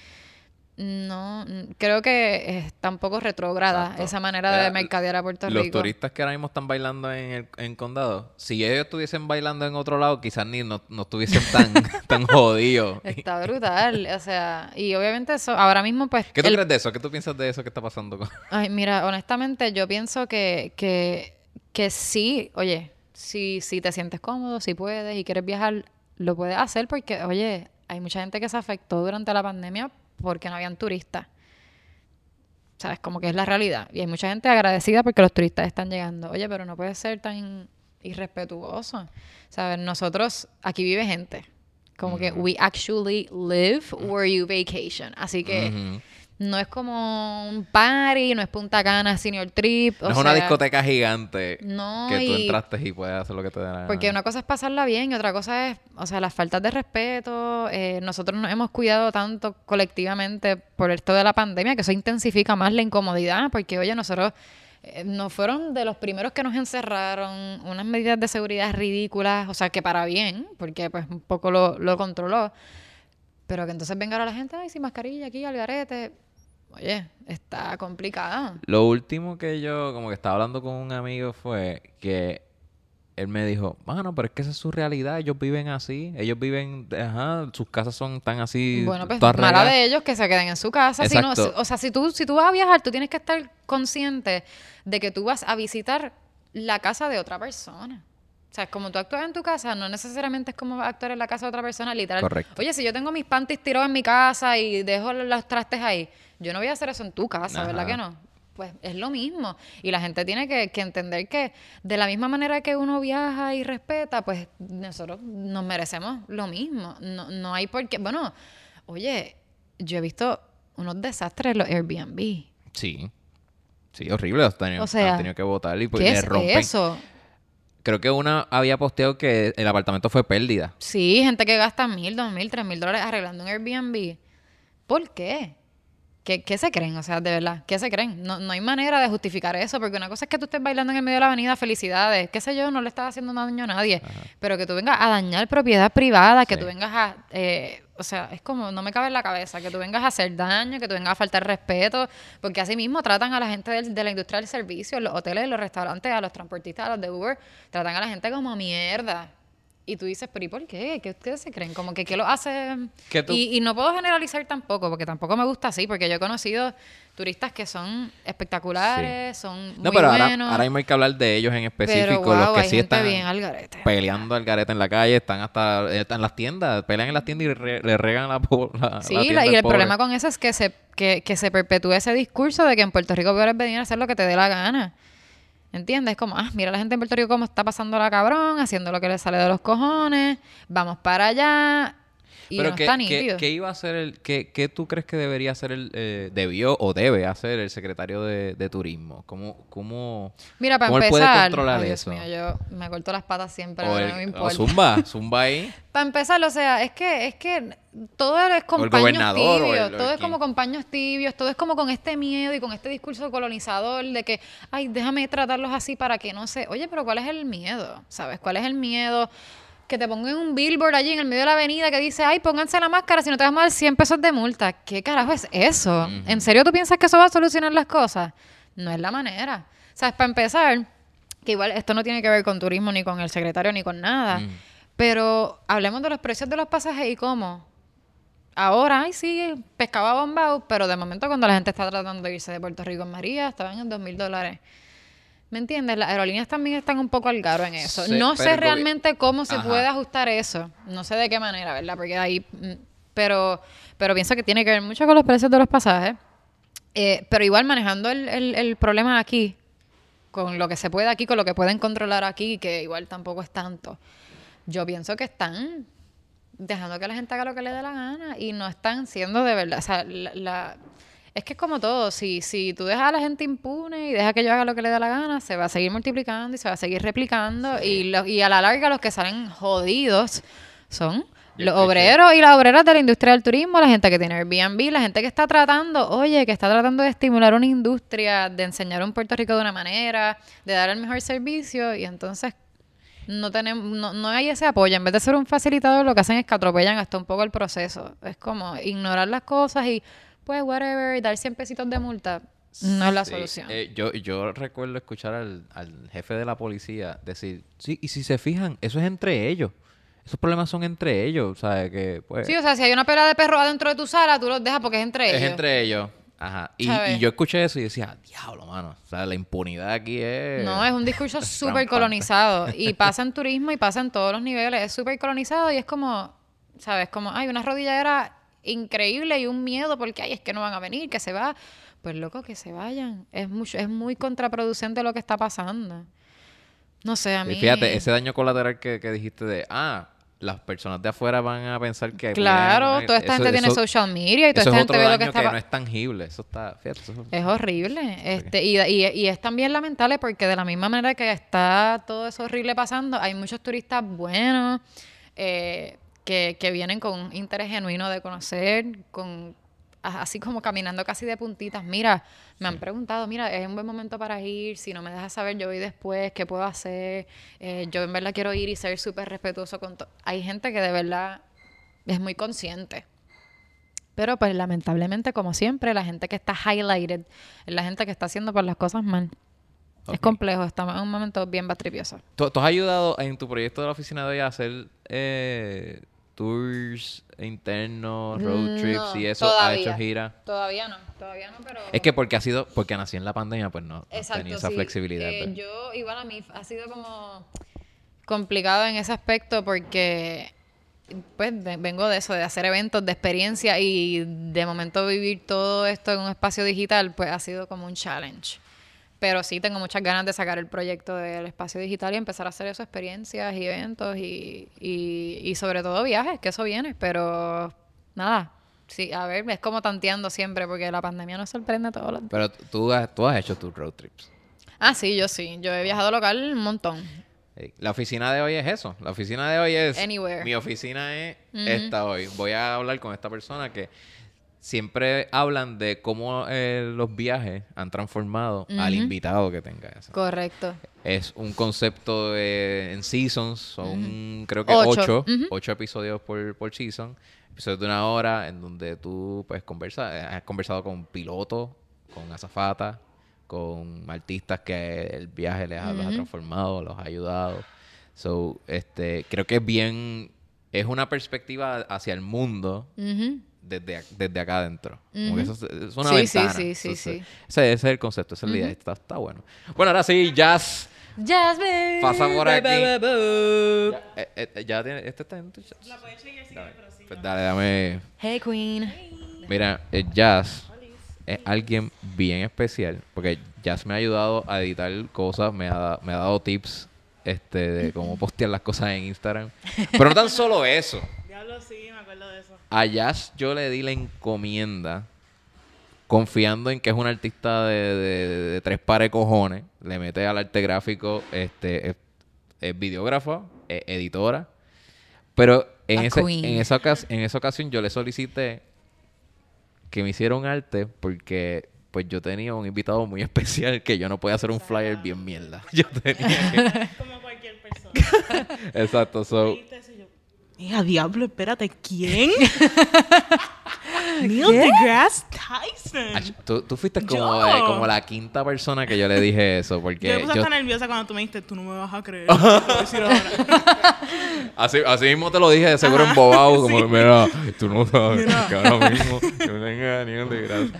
no, creo que está un poco retrógrada esa manera de mercadear a Puerto los Rico. turistas que ahora mismo están bailando en el en condado, si ellos estuviesen bailando en otro lado, quizás ni no, no estuviesen tan, tan jodidos. Está brutal, o sea, y obviamente eso, ahora mismo pues... ¿Qué tú el- crees de eso? ¿Qué tú piensas de eso que está pasando con... Ay, mira, honestamente yo pienso que, que, que sí, oye, si, si te sientes cómodo, si puedes y quieres viajar, lo puedes hacer porque, oye, hay mucha gente que se afectó durante la pandemia porque no habían turistas. ¿Sabes? Como que es la realidad. Y hay mucha gente agradecida porque los turistas están llegando. Oye, pero no puedes ser tan irrespetuoso. ¿Sabes? Nosotros, aquí vive gente. Como que we actually live where you vacation. Así que Ujú. No es como un party, no es Punta Cana, senior trip. No es una discoteca gigante No, que tú y- entraste y puedes hacer lo que te dé la gana. Porque una cosa es pasarla bien y otra cosa es, o sea, las faltas de respeto. eh, nosotros nos hemos cuidado tanto colectivamente por esto de la pandemia que eso intensifica más la incomodidad. Porque, oye, nosotros eh, nos fueron de los primeros que nos encerraron, unas medidas de seguridad ridículas, o sea, que para bien, porque pues un poco lo, lo controló. Pero que entonces venga ahora la gente, ay, sin mascarilla aquí, al garete. Oye, está complicado. Lo último que yo como que estaba hablando con un amigo fue que él me dijo, mano, pero es que esa es su realidad, ellos viven así, ellos viven, ajá, sus casas son tan así, Bueno, pues mala regadas". de ellos que se queden en su casa. Si no, o sea, si tú, si tú vas a viajar, tú tienes que estar consciente de que tú vas a visitar la casa de otra persona. O sea, como tú actúas en tu casa, no necesariamente es como actuar en la casa de otra persona, literal. Correcto. Oye, si yo tengo mis panties tirados en mi casa y dejo los trastes ahí, yo no voy a hacer eso en tu casa, ¿verdad que no? Pues es lo mismo. Y la gente tiene que, que entender que de la misma manera que uno viaja y respeta, pues nosotros nos merecemos lo mismo. No, no hay por qué. Bueno, oye, yo he visto unos desastres en los Airbnb. Sí. Sí, horrible, han tenido, O sea, han tenido que votar y pues ¿Qué es rompen. eso? Creo que una había posteado que el apartamento fue pérdida. Sí, gente que gasta mil, dos mil, tres mil dólares arreglando un Airbnb. ¿Por qué? ¿Qué, qué se creen? O sea, de verdad, ¿qué se creen? No, no hay manera de justificar eso, porque una cosa es que tú estés bailando en el medio de la avenida, felicidades, qué sé yo, no le estás haciendo daño a nadie, pero que tú vengas a dañar propiedad privada, que Sí. tú vengas a, eh, o sea, es como, no me cabe en la cabeza, que tú vengas a hacer daño, que tú vengas a faltar respeto, porque así mismo tratan a la gente del- de la industria del servicio, los hoteles, los restaurantes, a los transportistas, a los de Uber, tratan a la gente como mierda. Y tú dices, pero ¿y por qué? ¿Qué ustedes se creen? Como que ¿qué lo hace? ¿Qué tú- Y, y no puedo generalizar tampoco, porque tampoco me gusta así, porque yo he conocido turistas que son espectaculares, son muy No, pero ahora, buenos. ahora mismo hay que hablar de ellos en específico, pero, wow, los que hay sí gente están bien al garete. peleando al garete en la calle, están hasta están en las tiendas, pelean en las tiendas y re- le regan la, la, Sí, la la- tienda y el problema con eso es que se, que, que se perpetúe ese discurso de que en Puerto Rico puedes venir a hacer lo que te dé la gana. ¿Entiendes? Como, ah, mira la gente en Puerto Rico cómo está pasando la cabrón, haciendo lo que le sale de los cojones, vamos para allá. Y Pero no ¿qué, está qué- nítido. qué iba a hacer el, qué, qué tú crees que debería hacer el, eh, debió o debe hacer el secretario de, de turismo? ¿Cómo, cómo, Mira, para cómo él puede controlar ay, Dios eso? mío, yo me corto las patas siempre, o no me o importa. zumba, zumba ahí. Para empezar, o sea, es que, es que todo es con paños tibios, todo es como con paños tibios, todo es como con este miedo y con este discurso colonizador de que, ay, déjame tratarlos así para que no sé. Oye, pero ¿cuál es el miedo? ¿Sabes? ¿Cuál es el miedo? Que te pongan un billboard allí en el medio de la avenida que dice, ay, pónganse la máscara si no te vas a dar 100 pesos de multa. ¿Qué carajo es eso? ¿En serio tú piensas que eso va a solucionar las cosas? No es la manera. ¿Sabes? Para empezar, que igual esto no tiene que ver con turismo, ni con el secretario, ni con nada. Pero hablemos de los precios de los pasajes y cómo. ahora, ay, sí, pescaba bombao, pero de momento cuando la gente está tratando de irse de Puerto Rico en María, estaban en dos mil dólares. ¿Me entiendes? Las aerolíneas también están un poco al garo en eso. Sí, no sé realmente cómo se Ajá. puede ajustar eso. No sé de qué manera, ¿verdad? Porque ahí... mm, Pero, pero pienso que tiene que ver mucho con los precios de los pasajes. Eh, pero igual manejando el, el- el problema aquí, con lo que se puede aquí, con lo que pueden controlar aquí, que igual tampoco es tanto. Yo pienso que están dejando que la gente haga lo que le dé la gana y no están siendo de verdad. O sea, la, la- es que es como todo. Si, si tú dejas a la gente impune y dejas que yo haga lo que le dé la gana, se va a seguir multiplicando y se va a seguir replicando. Y, lo- y a la larga los que salen jodidos son los obreros y las obreras de la industria del turismo, la gente que tiene Airbnb, la gente que está tratando, oye, que está tratando de estimular una industria, de enseñar a un Puerto Rico de una manera, de dar el mejor servicio y entonces no tenemos no, no hay ese apoyo. En vez de ser un facilitador, lo que hacen es que atropellan hasta un poco el proceso. Es como ignorar las cosas y pues whatever, dar 100 pesitos de multa no es la Sí, solución. eh, yo, yo recuerdo escuchar al, al jefe de la policía decir, sí, y si se fijan, eso es entre ellos. Esos problemas son entre ellos, ¿sabes? Que, pues, sí, o sea, si hay una pelea de perros adentro de tu sala, tú los dejas porque es entre es ellos. entre ellos. Ajá. Y, y yo escuché eso y decía, diablo, mano. O sea, la impunidad aquí es... No, es un discurso súper colonizado. Y pasa en turismo y pasa en todos los niveles. Es súper colonizado y es como, ¿sabes? Como, hay una rodilladera increíble y un miedo porque, ay, es que no van a venir, que se va. Pues loco, que se vayan. Es mucho, es muy contraproducente lo que está pasando. No sé, a Y mí... fíjate, ese daño colateral que, que dijiste de, ah, las personas de afuera van a pensar que... Claro, toda esta eso- gente tiene social media y toda esta es gente ve lo que que, está... pa- no es tangible. Eso está... Fíjate, eso- Es horrible. Este, y, y, y es también lamentable porque de la misma manera que está todo eso horrible pasando, hay muchos turistas buenos eh, que, que vienen con un interés genuino de conocer, con así como caminando casi de puntitas. Mira, me han preguntado, mira, es un buen momento para ir, si no me dejas saber, yo voy después, ¿qué puedo hacer? Eh, yo en verdad quiero ir y ser súper respetuoso con todo. Hay gente que de verdad es muy consciente. Pero pues lamentablemente, como siempre, la gente que está highlighted es la gente que está haciendo por las cosas mal. Es Ok. complejo, estamos en un momento bien batripioso. ¿Tú, tú has ayudado en tu proyecto de la oficina de hoy a hacer eh, tours internos, road trips No, y eso? ¿Ha hecho gira? Todavía no, todavía no, pero... Es que porque ha sido, porque nací en la pandemia, pues no, Exacto, tenía esa sí. flexibilidad. Eh, de- yo, igual a mí, ha sido como complicado en ese aspecto porque pues ve- vengo de eso, de hacer eventos, de experiencia y de momento vivir todo esto en un espacio digital, pues ha sido como un challenge. Pero sí tengo muchas ganas de sacar el proyecto del espacio digital y empezar a hacer eso, experiencias y eventos y, y, y sobre todo viajes, que eso viene. Pero nada, sí, a ver, es como tanteando siempre porque la pandemia nos sorprende todos los días. Pero tú has, tú has hecho tus road trips. Ah, sí, yo sí. Yo he viajado local un montón. La oficina de hoy es eso. La oficina de hoy es. Anywhere. Mi oficina es Ujú. esta hoy. Voy a hablar con esta persona que siempre hablan de cómo eh, los viajes han transformado al invitado que tenga eso. Correcto. Es un concepto de- en seasons. Son creo que Ocho. ocho. Episodios por, por season. Episodios de una hora en donde tú pues conversas. eh, Has conversado con pilotos, con azafatas, con artistas que el viaje les ha, los ha transformado, los ha ayudado. So, este, creo que es bien, es una perspectiva hacia el mundo. Desde, desde acá adentro. Como que Ujú. eso es, una Sí, sí, ventana. sí, sí, es- sí. Ese, ese es el concepto, esa es la idea. Está, está bueno. Bueno, ahora sí, Jazz. Jasmine. Pasa por aquí. ba, ba, ba. Ya, eh, eh, ya tiene, este está en tu chat. Dale, pues dale, dame. Hey, Queen. Mira, eh, Jazz es alguien bien especial porque Jazz me ha ayudado a editar cosas, me ha, me ha dado tips este, de cómo postear las cosas en Instagram. Pero no tan solo eso. Diablo, sí, me acuerdo de eso. A Jazz yo le di la encomienda confiando en que es un artista de, de- de- de tres pares de cojones. Le mete al arte gráfico, este, es, es videógrafa, es editora. Pero en, ese, en, esa ocas- en esa ocasión yo le solicité que me hiciera un arte porque pues yo tenía un invitado muy especial que yo no podía hacer un flyer bien mierda. Yo tenía que... Como cualquier persona. Exacto, so... Yo, Mira, diablo, espérate, ¿quién? Neil deGrasse Tyson. Tú, tú fuiste como, eh, como la quinta persona que yo le dije eso, porque Yo me puse yo- hasta nerviosa cuando tú me dijiste, tú no me vas a creer. Te voy a decir ahora. así, así mismo te lo dije, de seguro embobado, como, mira, tú no sabes Mira. que ahora mismo yo tengo ni un desgracia".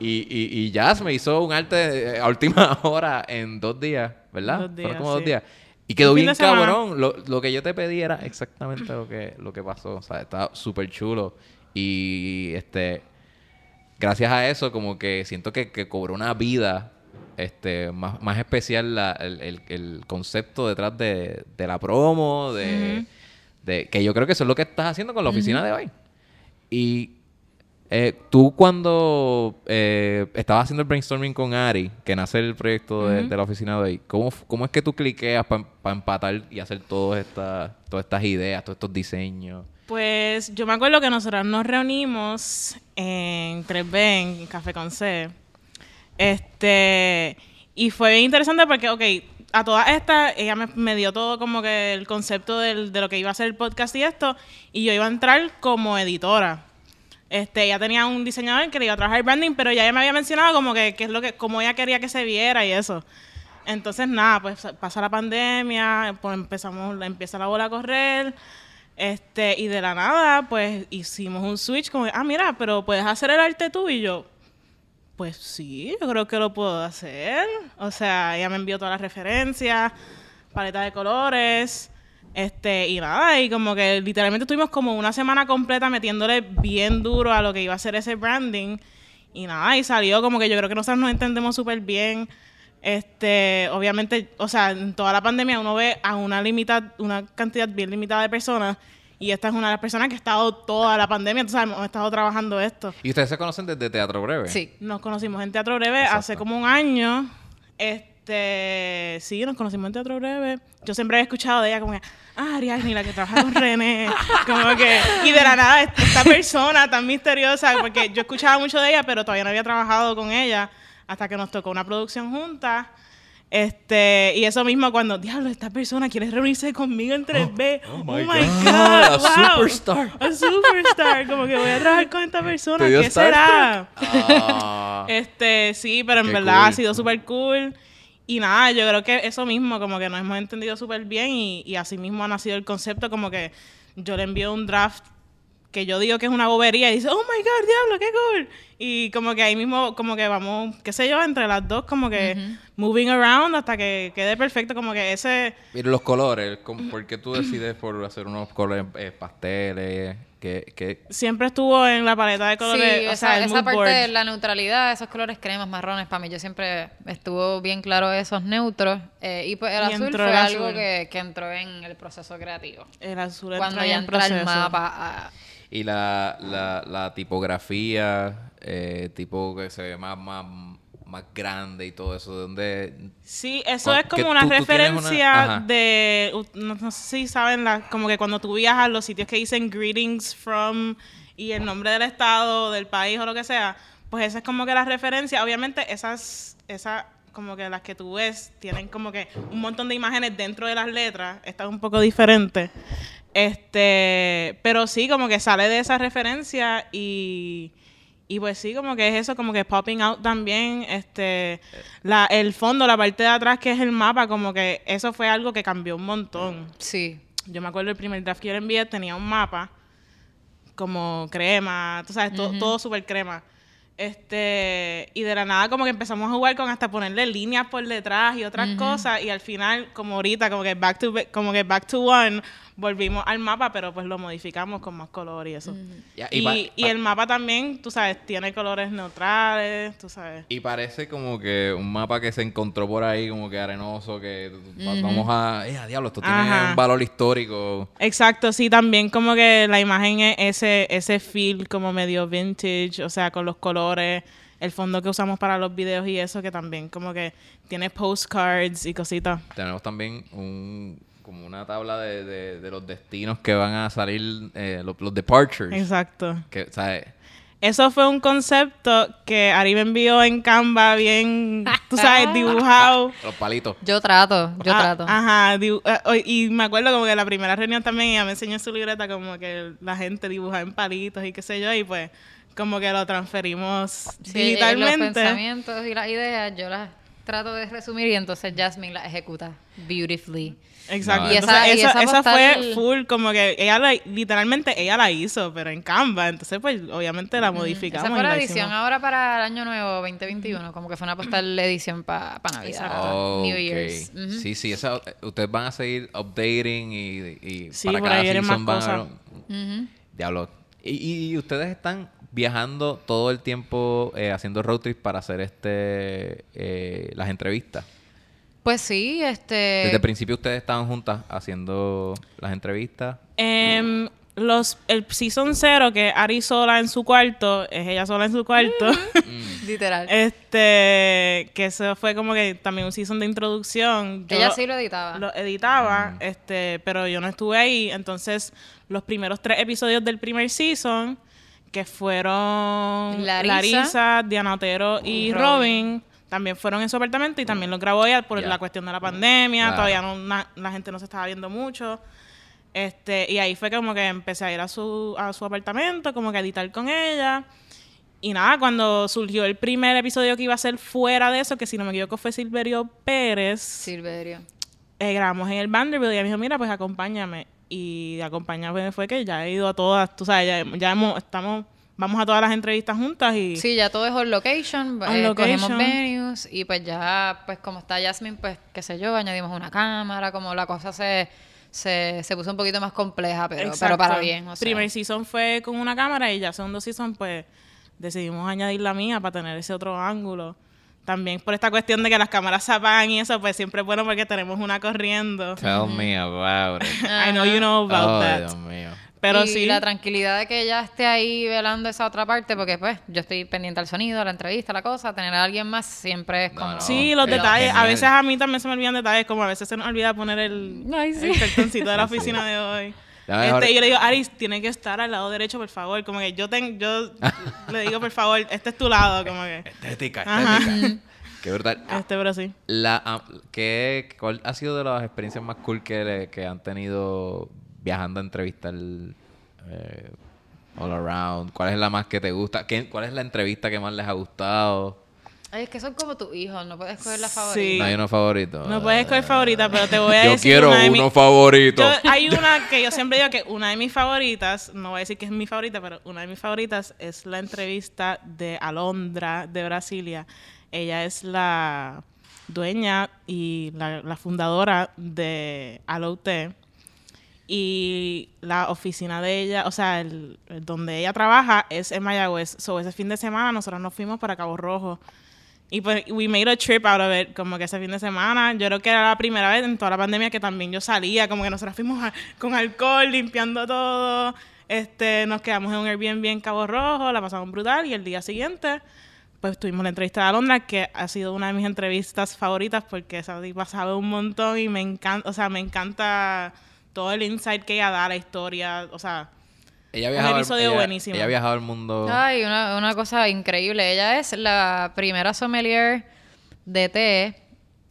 Y, y, y Jazz me hizo un arte eh, a última hora en dos días, ¿verdad? Dos días, Fueron como dos sí. días. Y quedó bien cabrón. Lo, lo que yo te pedí era exactamente lo que, lo que pasó. O sea, estaba súper chulo. Y este gracias a eso, como que siento que, que cobró una vida este más, más especial la- el, el- el concepto detrás de, de la promo, de, de- que yo creo que eso es lo que estás haciendo con la oficina de hoy. Y eh, tú cuando eh, estabas haciendo el brainstorming con Ari, que nace el proyecto de, de la oficina de hoy, ¿cómo, cómo es que tú cliqueas para empatar y hacer todas estas, todas estas ideas, todos estos diseños? Pues yo me acuerdo que nosotros nos reunimos en 3B, en Café con C. Este, y fue bien interesante porque, ok, a todas estas, ella me, me dio todo como que el concepto del- de lo que iba a ser el podcast y esto, y yo iba a entrar como editora. Este, ella tenía un diseñador que le iba a trabajar branding, pero ya ella me había mencionado como que, que es lo que, como ella quería que se viera y eso. Entonces, nada, pues pasa la pandemia, pues empezamos, empieza la bola a correr, este, y de la nada, pues hicimos un switch como, ah, mira, pero puedes hacer el arte tú y yo. Pues sí, yo creo que lo puedo hacer. O sea, ella me envió todas las referencias, paleta de colores, este, y nada, y como que literalmente estuvimos como una semana completa metiéndole bien duro a lo que iba a ser ese branding. Y nada, y salió como que yo creo que nosotros nos entendemos súper bien. Este, obviamente, o sea, en toda la pandemia uno ve a una limita, una cantidad bien limitada de personas. Y esta es una de las personas que ha estado toda la pandemia, sabes, hemos estado trabajando esto. ¿Y ustedes se conocen desde Teatro Breve? Sí. Nos conocimos en Teatro Breve hace como un año. Este, sí, nos conocimos en Teatro Breve. Yo siempre he escuchado de ella como que, ah, Ariadne, la que trabaja con René. como que, y de la nada, esta persona tan misteriosa, porque yo escuchaba mucho de ella, pero todavía no había trabajado con ella hasta que nos tocó una producción juntas. Este, y eso mismo cuando, diablo, esta persona quiere reunirse conmigo en 3B. oh Oh, my my God, God, a wow. superstar. A superstar. Como que voy a trabajar con esta persona. ¿Te dio ¿Qué será? Ah. Este, sí, pero en verdad cool. ha sido súper cool. Y nada, yo creo que eso mismo, como que nos hemos entendido súper bien y, y así mismo ha nacido el concepto, como que yo le envío un draft que yo digo que es una bobería y dice, oh my god, diablo, qué cool. Y como que ahí mismo, como que vamos, qué sé yo, entre las dos, como que moving around hasta que quede perfecto, como que ese... Mira los colores, ¿cómo- ¿por qué tú decides por hacer unos colores eh, pasteles? ¿Qué, qué? Siempre estuvo en la paleta de colores, sí, o esa, sea, el esa mood parte board. de la neutralidad, esos colores cremas, marrones, para mí yo siempre estuvo bien claro esos neutros. eh, y pues el Y azul fue el algo azul. que, que entró en el proceso creativo. El azul Cuando ya en entra el mapa. ah, Y la, la, la tipografía, eh, tipo que se ve más, más, más grande y todo eso, ¿de dónde? Sí, eso es como una tú- tú tienes una- referencia de, no, no sé si saben, la, como que cuando tú viajas a los sitios que dicen greetings from y el nombre del estado, del país o lo que sea, pues esa es como que la referencia. Obviamente esas, esas como que las que tú ves tienen como que un montón de imágenes dentro de las letras. Esta es un poco diferente. Este, pero sí, como que sale de esa referencia y, y pues sí, como que es eso, como que popping out también, este, la, el fondo, la parte de atrás que es el mapa, como que eso fue algo que cambió un montón. sí. Yo me acuerdo el primer draft que yo le envié tenía un mapa como crema, tú sabes, to- todo súper crema. Este, y de la nada como que empezamos a jugar con hasta ponerle líneas por detrás y otras cosas y al final como ahorita como que back to como que back to one volvimos al mapa, pero pues lo modificamos con más color y eso. Y, y pa- y pa- el mapa también, tú sabes, tiene colores neutrales, tú sabes. Y parece como que un mapa que se encontró por ahí, como que arenoso, que va- vamos a... ¡Eh, a diablo! Esto tiene un valor histórico. Exacto, sí, también como que la imagen es ese, ese feel como medio vintage, o sea, con los colores, el fondo que usamos para los videos y eso, que también como que tiene postcards y cositas. Tenemos también un como una tabla de, de, de los destinos que van a salir, eh, los, los departures. Exacto. Que, ¿sabes? Eso fue un concepto que Ari me envió en Canva bien, tú sabes, dibujado. Los palitos. Yo trato, yo Ah, trato. Ajá, oh, y me acuerdo como que la primera reunión también ella me enseñó en su libreta como que la gente dibujaba en palitos y qué sé yo, y pues como que lo transferimos Sí, Los digitalmente. pensamientos y las ideas yo las trato de resumir y entonces Jasmine las ejecuta beautifully. Exacto. No, Y Entonces, esa- y esa, esa esa fue full, como que ella la- literalmente ella la hizo, pero en Canva. Entonces, pues, obviamente la modificamos. Esa fue la la edición hicimos. ahora para el año nuevo 2021, como que fue una postal edición para Navidad. Exacto. New. Year's. Sí, sí, esa, ustedes van a seguir updating y, y Sí, para cada season van a-. Ujú. Diablo. Y, y ustedes están viajando todo el tiempo eh, haciendo road trips para hacer este eh, las entrevistas. Pues sí, este... Desde el principio ustedes estaban juntas haciendo las entrevistas. Em, los, el season cero, que Ari sola en su cuarto, es ella sola en su cuarto. Literal. este, que eso fue como que también un season de introducción. Yo Ella sí lo editaba. lo editaba, este, pero yo no estuve ahí. Entonces, los primeros tres episodios del primer season, que fueron Larisa, Larisa, Diana Otero y Robin. Robin, también fueron en su apartamento y también los grabó ella por la cuestión de la pandemia. Claro. Todavía no, na- la gente no se estaba viendo mucho. Este, y ahí fue como que empecé a ir a su, a su apartamento, como que a editar con ella. Y nada, cuando surgió el primer episodio que iba a ser fuera de eso, que si no me equivoco fue Silverio Pérez, Silverio. eh, grabamos en el Vanderbilt y ella me dijo, mira, pues acompáñame. Y acompáñame fue que ya he ido a todas, tú sabes, ya, ya hemos, estamos, vamos a todas las entrevistas juntas y... Sí, ya todo es on location, On eh, location. cogemos venues y pues ya, pues como está Jasmine, pues qué sé yo, añadimos una cámara, como la cosa se, se, se puso un poquito más compleja, pero, pero para bien. O sea. Primer season fue con una cámara y ya segundo season pues decidimos añadir la mía para tener ese otro ángulo. También por esta cuestión de que las cámaras se apagan y eso, pues siempre es bueno porque tenemos una corriendo. Tell me about it. I know you know about oh, that. Dios mío. Pero y sí, la tranquilidad de que ella esté ahí velando esa otra parte, porque pues yo estoy pendiente al sonido, a la entrevista, la cosa, tener a alguien más siempre es como... no. sí, los Pero detalles. A veces a mí también se me olvidan detalles, como a veces se nos olvida poner el, Ay, sí. el cartoncito de la Sí. oficina de hoy. Este, y yo le digo, Aris, tiene que estar al lado derecho, por favor. Como que yo, ten, yo le digo, por favor, este es tu lado. Como que, Estética, Ajá. estética. Qué brutal. este, pero sí. La, ah, ¿qué, ¿Cuál ha sido de las experiencias más cool que, le- que han tenido viajando a entrevistar eh, all around? ¿Cuál es la más que te gusta? ¿Qué- ¿Cuál es la entrevista que más les ha gustado? Ay, es que son como tus hijos, no puedes coger la Sí. favorita. No hay uno favorito. No puedes escoger favorita, pero te voy a Yo decir quiero una de mi- uno favorito. Yo- hay una que yo siempre digo que una de mis favoritas, no voy a decir que es mi favorita, pero una de mis favoritas es la entrevista de Alondra de Brasilia. Ella es la dueña y la, la fundadora de Alote. Y la oficina de ella, o sea, el, donde ella trabaja es en Mayagüez. So, ese fin de semana nosotros nos fuimos para Cabo Rojo. Y pues, we made a trip out of it, como que ese fin de semana. Yo creo que era la primera vez en toda la pandemia que también yo salía, como que nosotros fuimos a- con alcohol, limpiando todo. Este, nos quedamos en un Airbnb en Cabo Rojo, la pasamos brutal. Y el día siguiente, pues tuvimos la entrevista de Alondra, que ha sido una de mis entrevistas favoritas porque esa tipa sabe un montón y me encanta, o sea, me encanta todo el insight que ella da, la historia, o sea, Ella ha un viajado al- episodio ella- buenísimo. Ella ha viajado al mundo. Ay, una, una cosa increíble. Ella es la primera sommelier de té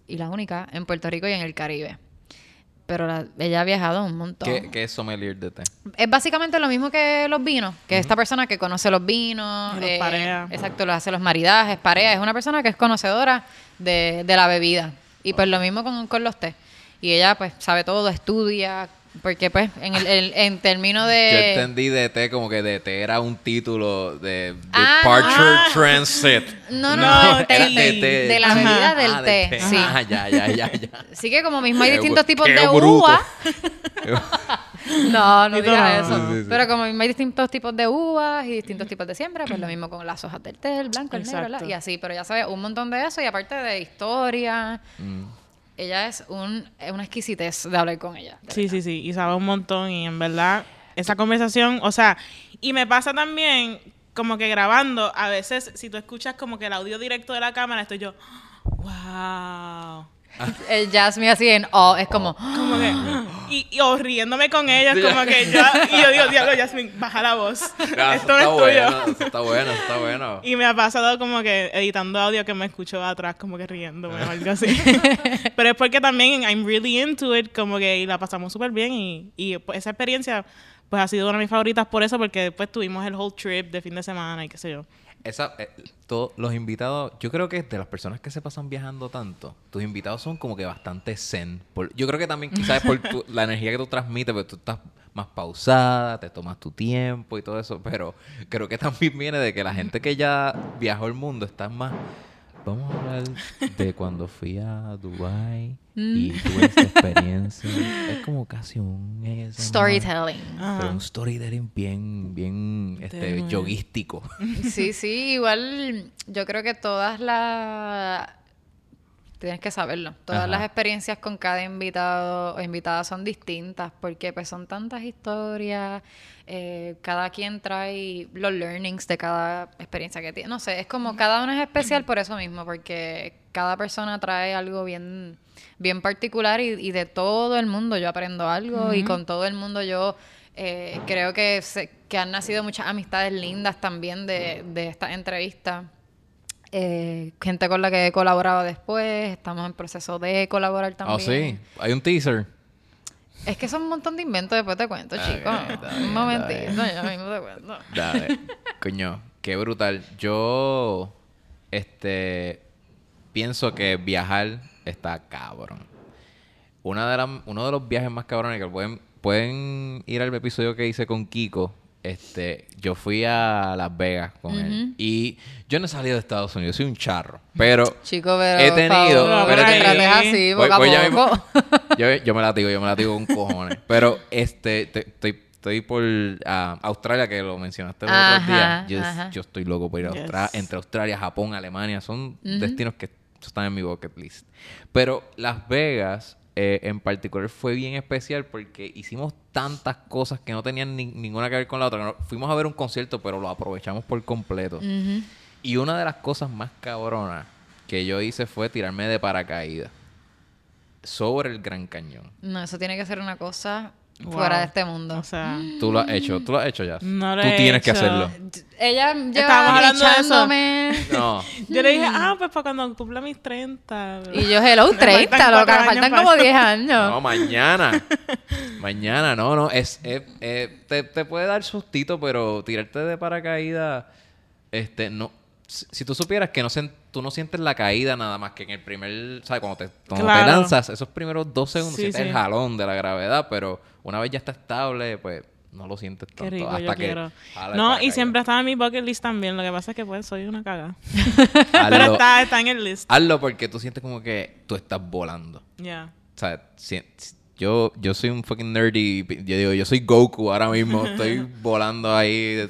y la única en Puerto Rico y en el Caribe. Pero la- ella ha viajado un montón. ¿Qué, qué es sommelier de té? Es básicamente lo mismo que los vinos, que es esta persona que conoce los vinos, Y los eh, parea. exacto, lo hace los maridajes, parea, es una persona que es conocedora de, de la bebida. Y pues lo mismo con, con los té. Y ella pues sabe todo, estudia, porque pues en, el, el- en términos de... Yo entendí de té como que de té era un título de Ah, Departure ah. Transit. No, no, No, Era de té. de la Ajá. bebida del Ah, de té, sí. Ah, ya, ya, ya, ya. Así que como mismo hay Qué distintos tipos qué de bruto. uva. No, no digas no. eso. Sí, sí, sí. Pero como mismo hay distintos tipos de uvas y distintos tipos de siembra, pues lo mismo con las hojas del té, el blanco, el negro, Exacto. ¿verdad? y así. Pero ya sabe un montón de eso y aparte de historia, Mm. Ella es un, es una exquisitez de hablar con ella. Sí, verdad. sí, sí, y sabe un montón y en verdad esa conversación, o sea, y me pasa también como que grabando, a veces si tú escuchas como que el audio directo de la cámara, estoy yo, wow. El Jasmine así en oh, es como Como que, y, y o riéndome con ellos, como que yo, y yo digo, diablo, Jasmine, baja la voz. Esto no está es tuyo. bueno, eso está bueno, está bueno. Y me ha pasado como que editando audio que me escucho atrás como que riéndome o algo así. Pero es porque también I'm really into it, como que y la pasamos súper bien y, y pues, esa experiencia pues ha sido una de mis favoritas por eso, porque después tuvimos el whole trip de fin de semana y qué sé yo. Esa, eh, todos los invitados, yo creo que de las personas que se pasan viajando tanto, tus invitados son como que bastante zen. Yo creo que también, quizás por tu- la energía que tú transmites, pues tú estás más pausada, te tomas tu tiempo y todo eso, pero creo que también viene de que la gente que ya viajó el mundo está más... Vamos a hablar de cuando fui a Dubai y tuve esta experiencia. Es como casi un... ASMR. Storytelling. Pero un storytelling bien, bien este, yoguístico. Sí, sí, igual yo creo que todas las... Tienes que saberlo. Todas Ajá. las experiencias con cada invitado o invitada son distintas porque pues son tantas historias, eh, cada quien trae los learnings de cada experiencia que tiene. No sé, es como cada uno es especial por eso mismo, porque cada persona trae algo bien, bien particular y, y de todo el mundo yo aprendo algo y con todo el mundo yo eh, creo que, se- que han nacido muchas amistades lindas también de, de esta entrevista. Eh, gente con la que he colaborado después, estamos en proceso de colaborar también. Oh, sí. Hay un teaser. Es que son un montón de inventos, después te cuento, chicos. un momentito, ya mismo te cuento. Dale. Coño, qué brutal. Yo, este, pienso que viajar está cabrón. Una de las, uno de los viajes más cabrones que pueden, pueden ir al episodio que hice con Kiko. Este, yo fui a Las Vegas con él. Y yo no he salido de Estados Unidos, soy un charro. Pero Chico, pero he tenido, favor, pero he te tenido- trates así, Voy- poco a voy ya mismo. poco. yo, yo me la digo, yo me la digo con cojones. Pero este, te- estoy, estoy por ah, Australia, que lo mencionaste los otros Ajá, días. Yo, estoy loco por ir a Yes. Australia. Entre Australia, Japón, Alemania, son destinos que están en mi bucket list. Pero Las Vegas, eh, en particular, fue bien especial porque hicimos tantas cosas que no tenían ni- ninguna que ver con la otra. Fuimos a ver un concierto, pero lo aprovechamos por completo. Y una de las cosas más cabronas que yo hice fue tirarme de paracaídas sobre el Gran Cañón. No, eso tiene que ser una cosa Wow. fuera de este mundo. O sea, Tú lo has hecho, tú lo has hecho ya. No lo tú he tienes que hacerlo. Ella Estábamos lleva hablando de eso. No. yo le dije, ah, pues para cuando cumpla mis 30. pero- Y yo, hello, Me 30, faltan loca, cuatro me faltan como para- 10 años. No, mañana. mañana, no, no. Es, es- eh, te, te puede dar sustito, pero tirarte de paracaídas, este, no. Si, tú supieras que no sen- tú no sientes la caída nada más que en el primer, ¿sabes? Cuando te, cuando te lanzas, esos primeros dos segundos Sí, sientes sí. el jalón de la gravedad, pero una vez ya está estable, pues no lo sientes tanto. Qué rico, hasta yo que quiero. No, y siempre estaba en mi bucket list también. Lo que pasa es que pues soy una caga. Pero está, está en el list. hazlo porque tú sientes como que tú estás volando. Ya. O sea, si- yo, yo soy un fucking nerdy. Yo digo, yo soy Goku ahora mismo. Estoy volando ahí.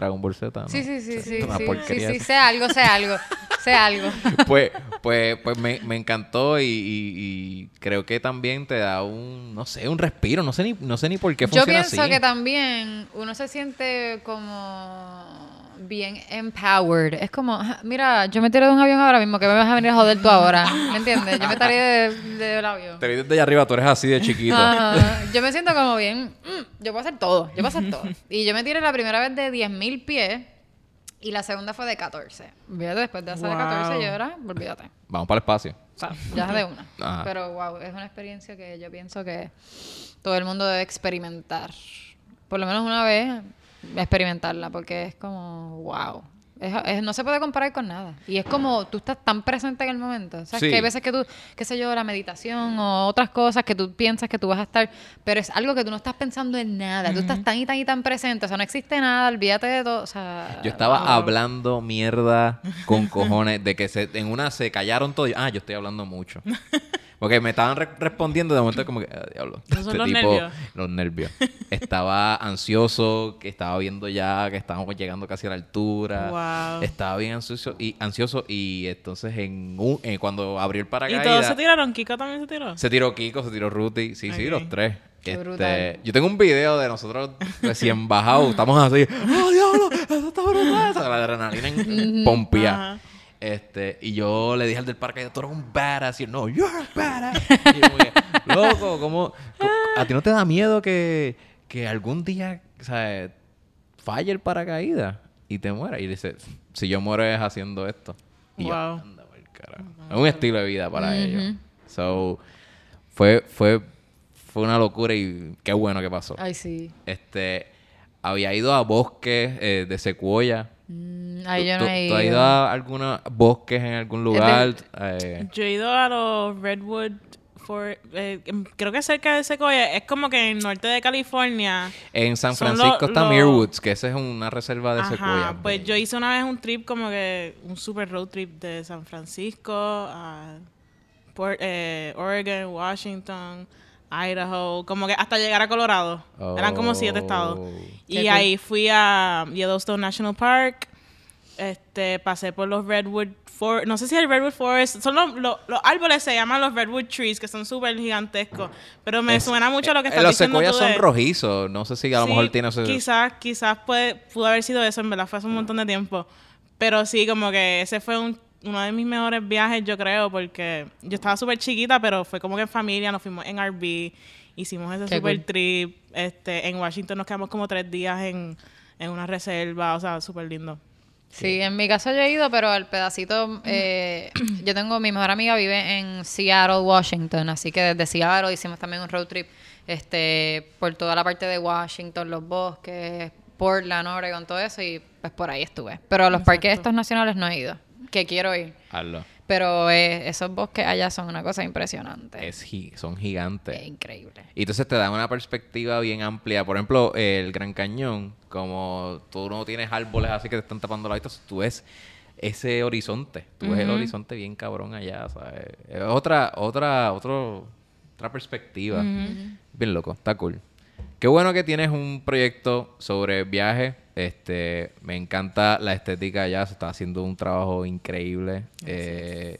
Dragon Ball Z. ¿no? Sí, sí, sí, sí, una sí, sí, porquería sí, esa. sé algo, sé algo, sé algo. Pues, pues, pues me, me encantó y, y- y creo que también te da un, no sé, un respiro. No sé ni, no sé ni por qué Yo funciona pienso así. que también uno se siente como bien empowered. Es como, "Ah, mira, yo me tiré de un avión ahora mismo, que me vas a venir a joder tú ahora. ¿Me entiendes? Yo me tiré de- del avión. Te vi desde allá arriba, tú eres así de chiquito. Ajá. Yo me siento como bien, "Mm, yo puedo hacer todo, yo puedo hacer todo. Y yo me tiré la primera vez de 10.000 pies y la segunda fue de 14. Olvídate, después de hacer de 14 Wow. yo era, olvídate. Vamos para el espacio. O sea, ya es de una. Ajá. Pero wow, es una experiencia que yo pienso que todo el mundo debe experimentar. Por lo menos una vez experimentarla, porque es como wow. Es- es- no se puede comparar con nada. Y es como tú estás tan presente en el momento. O sea, Sí. que hay veces que tú, qué sé yo, la meditación o otras cosas que tú piensas que tú vas a estar, pero es algo que tú no estás pensando en nada. Tú estás tan y tan y tan presente. O sea, no existe nada, olvídate de todo. O sea, Yo estaba wow. hablando mierda con cojones de que se, en una se callaron todos. Ah, yo estoy hablando mucho. Porque me estaban re- respondiendo de momento como que, ah, diablo. Son los nervios. Los nervios. Estaba ansioso, que estaba viendo ya que estábamos llegando casi a la altura. Wow. Estaba bien ansioso y ansioso y entonces en un- eh, cuando abrió el ¿Y paracaídas todos se tiraron? ¿Kiko también se tiró? se tiró Kiko, se tiró Ruti, sí, sí, los tres. Qué Este, brutal. yo tengo un video de nosotros recién bajados, estamos así, ¡oh, diablo! ¡Eso está brutal! La adrenalina en pompía. Ajá. Este, y yo le dije al del parque, tú eres un badass. Y él, no, you're a badass. y yo que, loco, ¿cómo, cómo- ¿A ti no te da miedo que, que algún día, falle el paracaídas y te muera? Y dice, si yo muero es haciendo esto. Y yo, anda pa'l carajo. Es un estilo de vida para ellos. So, fue, fue, fue una locura y qué bueno que pasó. Ay, sí. Este, había ido a bosques eh, de secuoya. Mm, ahí yo ¿Tú, no he tú has ido. ido a algunos bosques en algún lugar? Eh, Yo he ido a los Redwood for, eh, em, creo que cerca de Sequoia, es como que en el norte de California. en San Francisco lo- está lo- Mirwoods, que esa es una reserva de Ajá, secuoya. pues yo hice una vez un trip como que un super road trip de San Francisco a Port- eh, Oregon, Washington, Idaho, como que hasta llegar a Colorado. Eran como siete estados. Oh. Y Qué cool. ahí fui a Yellowstone National Park. Este, pasé por los Redwood Forest. No sé si el Redwood Forest. Son los, los, los árboles se llaman los Redwood Trees, que son súper gigantescos. Pero me Es- suena mucho lo que eh, estás Los diciendo secuoyas tú son de- rojizos. No sé si a lo Sí, mejor tiene ese... Quizás, quizás puede, pudo haber sido eso, en verdad fue hace un montón de tiempo. Pero sí, como que ese fue un- uno de mis mejores viajes, yo creo, porque yo estaba súper chiquita, pero fue como que en familia, nos fuimos en RV, hicimos ese Qué super cool. trip. Este, en Washington nos quedamos como tres días en, en una reserva, o sea, súper lindo. Sí, en mi caso yo he ido, pero el pedacito, eh, yo tengo, mi mejor amiga vive en Seattle, Washington, así que desde Seattle hicimos también un road trip este, por toda la parte de Washington, los bosques, Portland, Oregon, todo eso, y pues por ahí estuve. Pero a los parques estos nacionales no he ido, que quiero ir. Hazlo. Pero eh, esos bosques allá son una cosa impresionante. Es gi- son gigantes. Es increíble. Y entonces te dan una perspectiva bien amplia. Por ejemplo, el Gran Cañón, como tú no tienes árboles así que te están tapando la vista, tú ves ese horizonte. Tú ves el horizonte bien cabrón allá, ¿sabes? Es otra, otra, otro, otra perspectiva. Bien loco, está cool. Qué bueno que tienes un proyecto sobre viajes. Este, me encanta la estética allá, se está haciendo un trabajo increíble. Eh,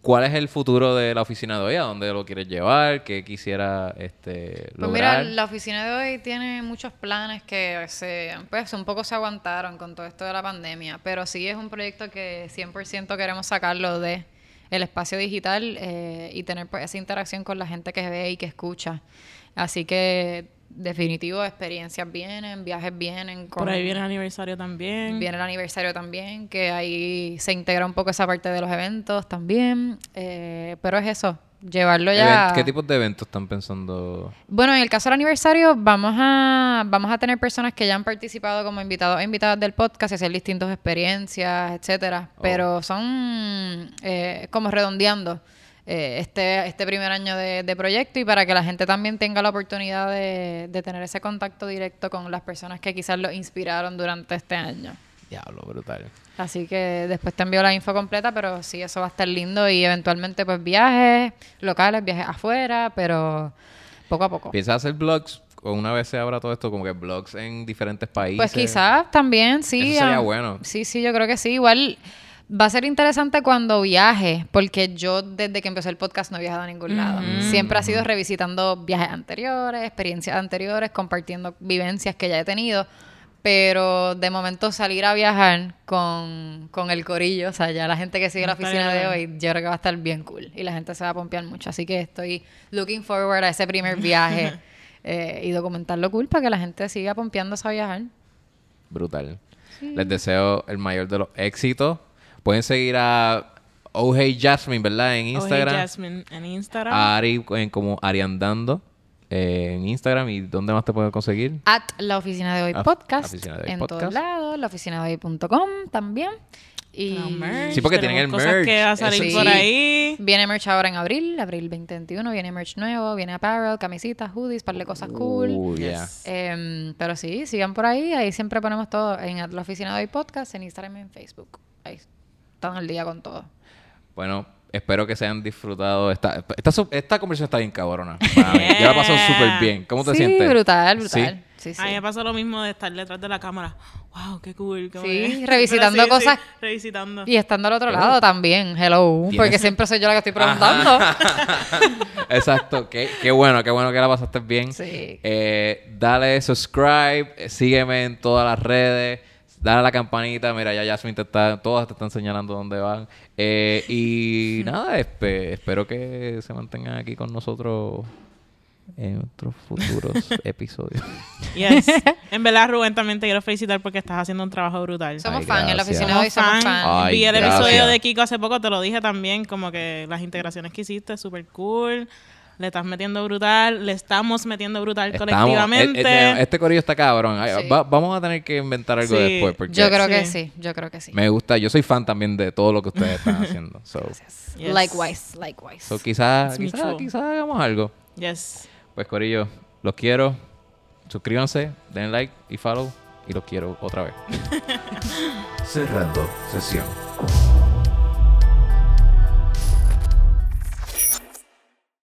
¿Cuál es el futuro de la oficina de hoy? ¿A dónde lo quieres llevar? ¿Qué quisiera este, Pues mira, lograr? la oficina de hoy tiene muchos planes que se, pues, un poco se aguantaron con todo esto de la pandemia, pero sí es un proyecto que 100% queremos sacarlo de el espacio digital eh, y tener pues, esa interacción con la gente que ve y que escucha. Así que definitivo, experiencias vienen, viajes vienen. Con, Por ahí viene el aniversario también. Viene el aniversario también, que ahí se integra un poco esa parte de los eventos también. eh, pero es eso, llevarlo ya. ¿Qué tipos de eventos están pensando? Bueno, en el caso del aniversario, vamos a, vamos a tener personas que ya han participado como invitados e invitadas del podcast y hacer distintas experiencias, etcétera. Oh. Pero son eh, como redondeando eh, este, este primer año de, de proyecto y para que la gente también tenga la oportunidad de, de tener ese contacto directo con las personas que quizás lo inspiraron durante este año. Diablo, brutal. Así que después te envío la info completa, pero sí, eso va a estar lindo y eventualmente pues viajes locales, viajes afuera, pero poco a poco. ¿Piensas hacer blogs? O una vez se abra todo esto, como que blogs en diferentes países. Pues quizás también, sí. Eso sería bueno. Sí, sí, yo creo que sí. Igual va a ser interesante cuando viaje, porque yo desde que empecé el podcast no he viajado a ningún lado. Siempre ha sido revisitando viajes anteriores, experiencias anteriores, compartiendo vivencias que ya he tenido. Pero de momento salir a viajar con, con el corillo, o sea, ya la gente que sigue la oficina de hoy, yo creo que va a estar bien cool. Y la gente se va a pompear mucho. Así que estoy looking forward a ese primer viaje eh, y documentarlo cool para que la gente siga pompeándose a viajar. Brutal. Les deseo el mayor de los éxitos. Pueden seguir a Oh Hey Jasmine, ¿verdad? En Oh, hey, Instagram. Jasmine en Instagram. a Ari en como Ariandando eh, en Instagram. ¿Y dónde más te pueden conseguir? At la oficina de hoy Ah, podcast. la oficina de hoy en todos lados. La oficina de hoy.com también. Y Tenemos merch, Sí, porque tienen el cosas merch. que va a salir por ahí. viene merch ahora en abril, abril 2021. Viene merch nuevo, viene apparel, camisetas, hoodies, par de cosas cool. Uh, yeah. Em, pero sí, sigan por ahí. Ahí siempre ponemos todo en la oficina de hoy podcast, en Instagram y en Facebook. Ahí están al día con todo. Bueno, espero que se hayan disfrutado. Esta, esta, conversación está bien cabrona. para mí. Yo la paso súper bien. ¿Cómo te sí, sientes? brutal, Sí. brutal. Sí, sí. A mí me pasó lo mismo de estar detrás de la cámara. Wow, qué cool. como Sí, que- revisitando sí, cosas. sí, revisitando. Y estando al otro lado también, hello, Tienes- porque siempre soy yo la que estoy preguntando. Exacto. Qué, qué bueno, qué bueno que la pasaste bien. Sí. Eh, dale subscribe, sígueme en todas las redes, dale a la campanita. Mira, ya Jasmine te está, todas te están señalando dónde van. Eh, y nada, espe- espero que se mantengan aquí con nosotros en otros futuros episodios. Yes. En verdad, Rubén, también te quiero felicitar porque estás haciendo un trabajo brutal. Somos Ay, fan, en la oficina de hoy somos fan. fan. Ay, Vi el gracias. episodio de Kiko hace poco, te lo dije también, como que las integraciones que hiciste, súper cool. Le estás metiendo brutal, le estamos metiendo brutal Estamos- colectivamente. eh, eh, este corillo está cabrón. Ay, Sí. va- vamos a tener que inventar algo Sí. después. Porque Yo creo que Sí. yo creo que sí. me gusta. Yo soy fan también de todo lo que ustedes están haciendo. So, Yes. Likewise, likewise. so quizás mutual. quizás hagamos algo. Yes. Pues corillo, los quiero. Suscríbanse, den like y follow. Y los quiero otra vez. Cerrando sesión.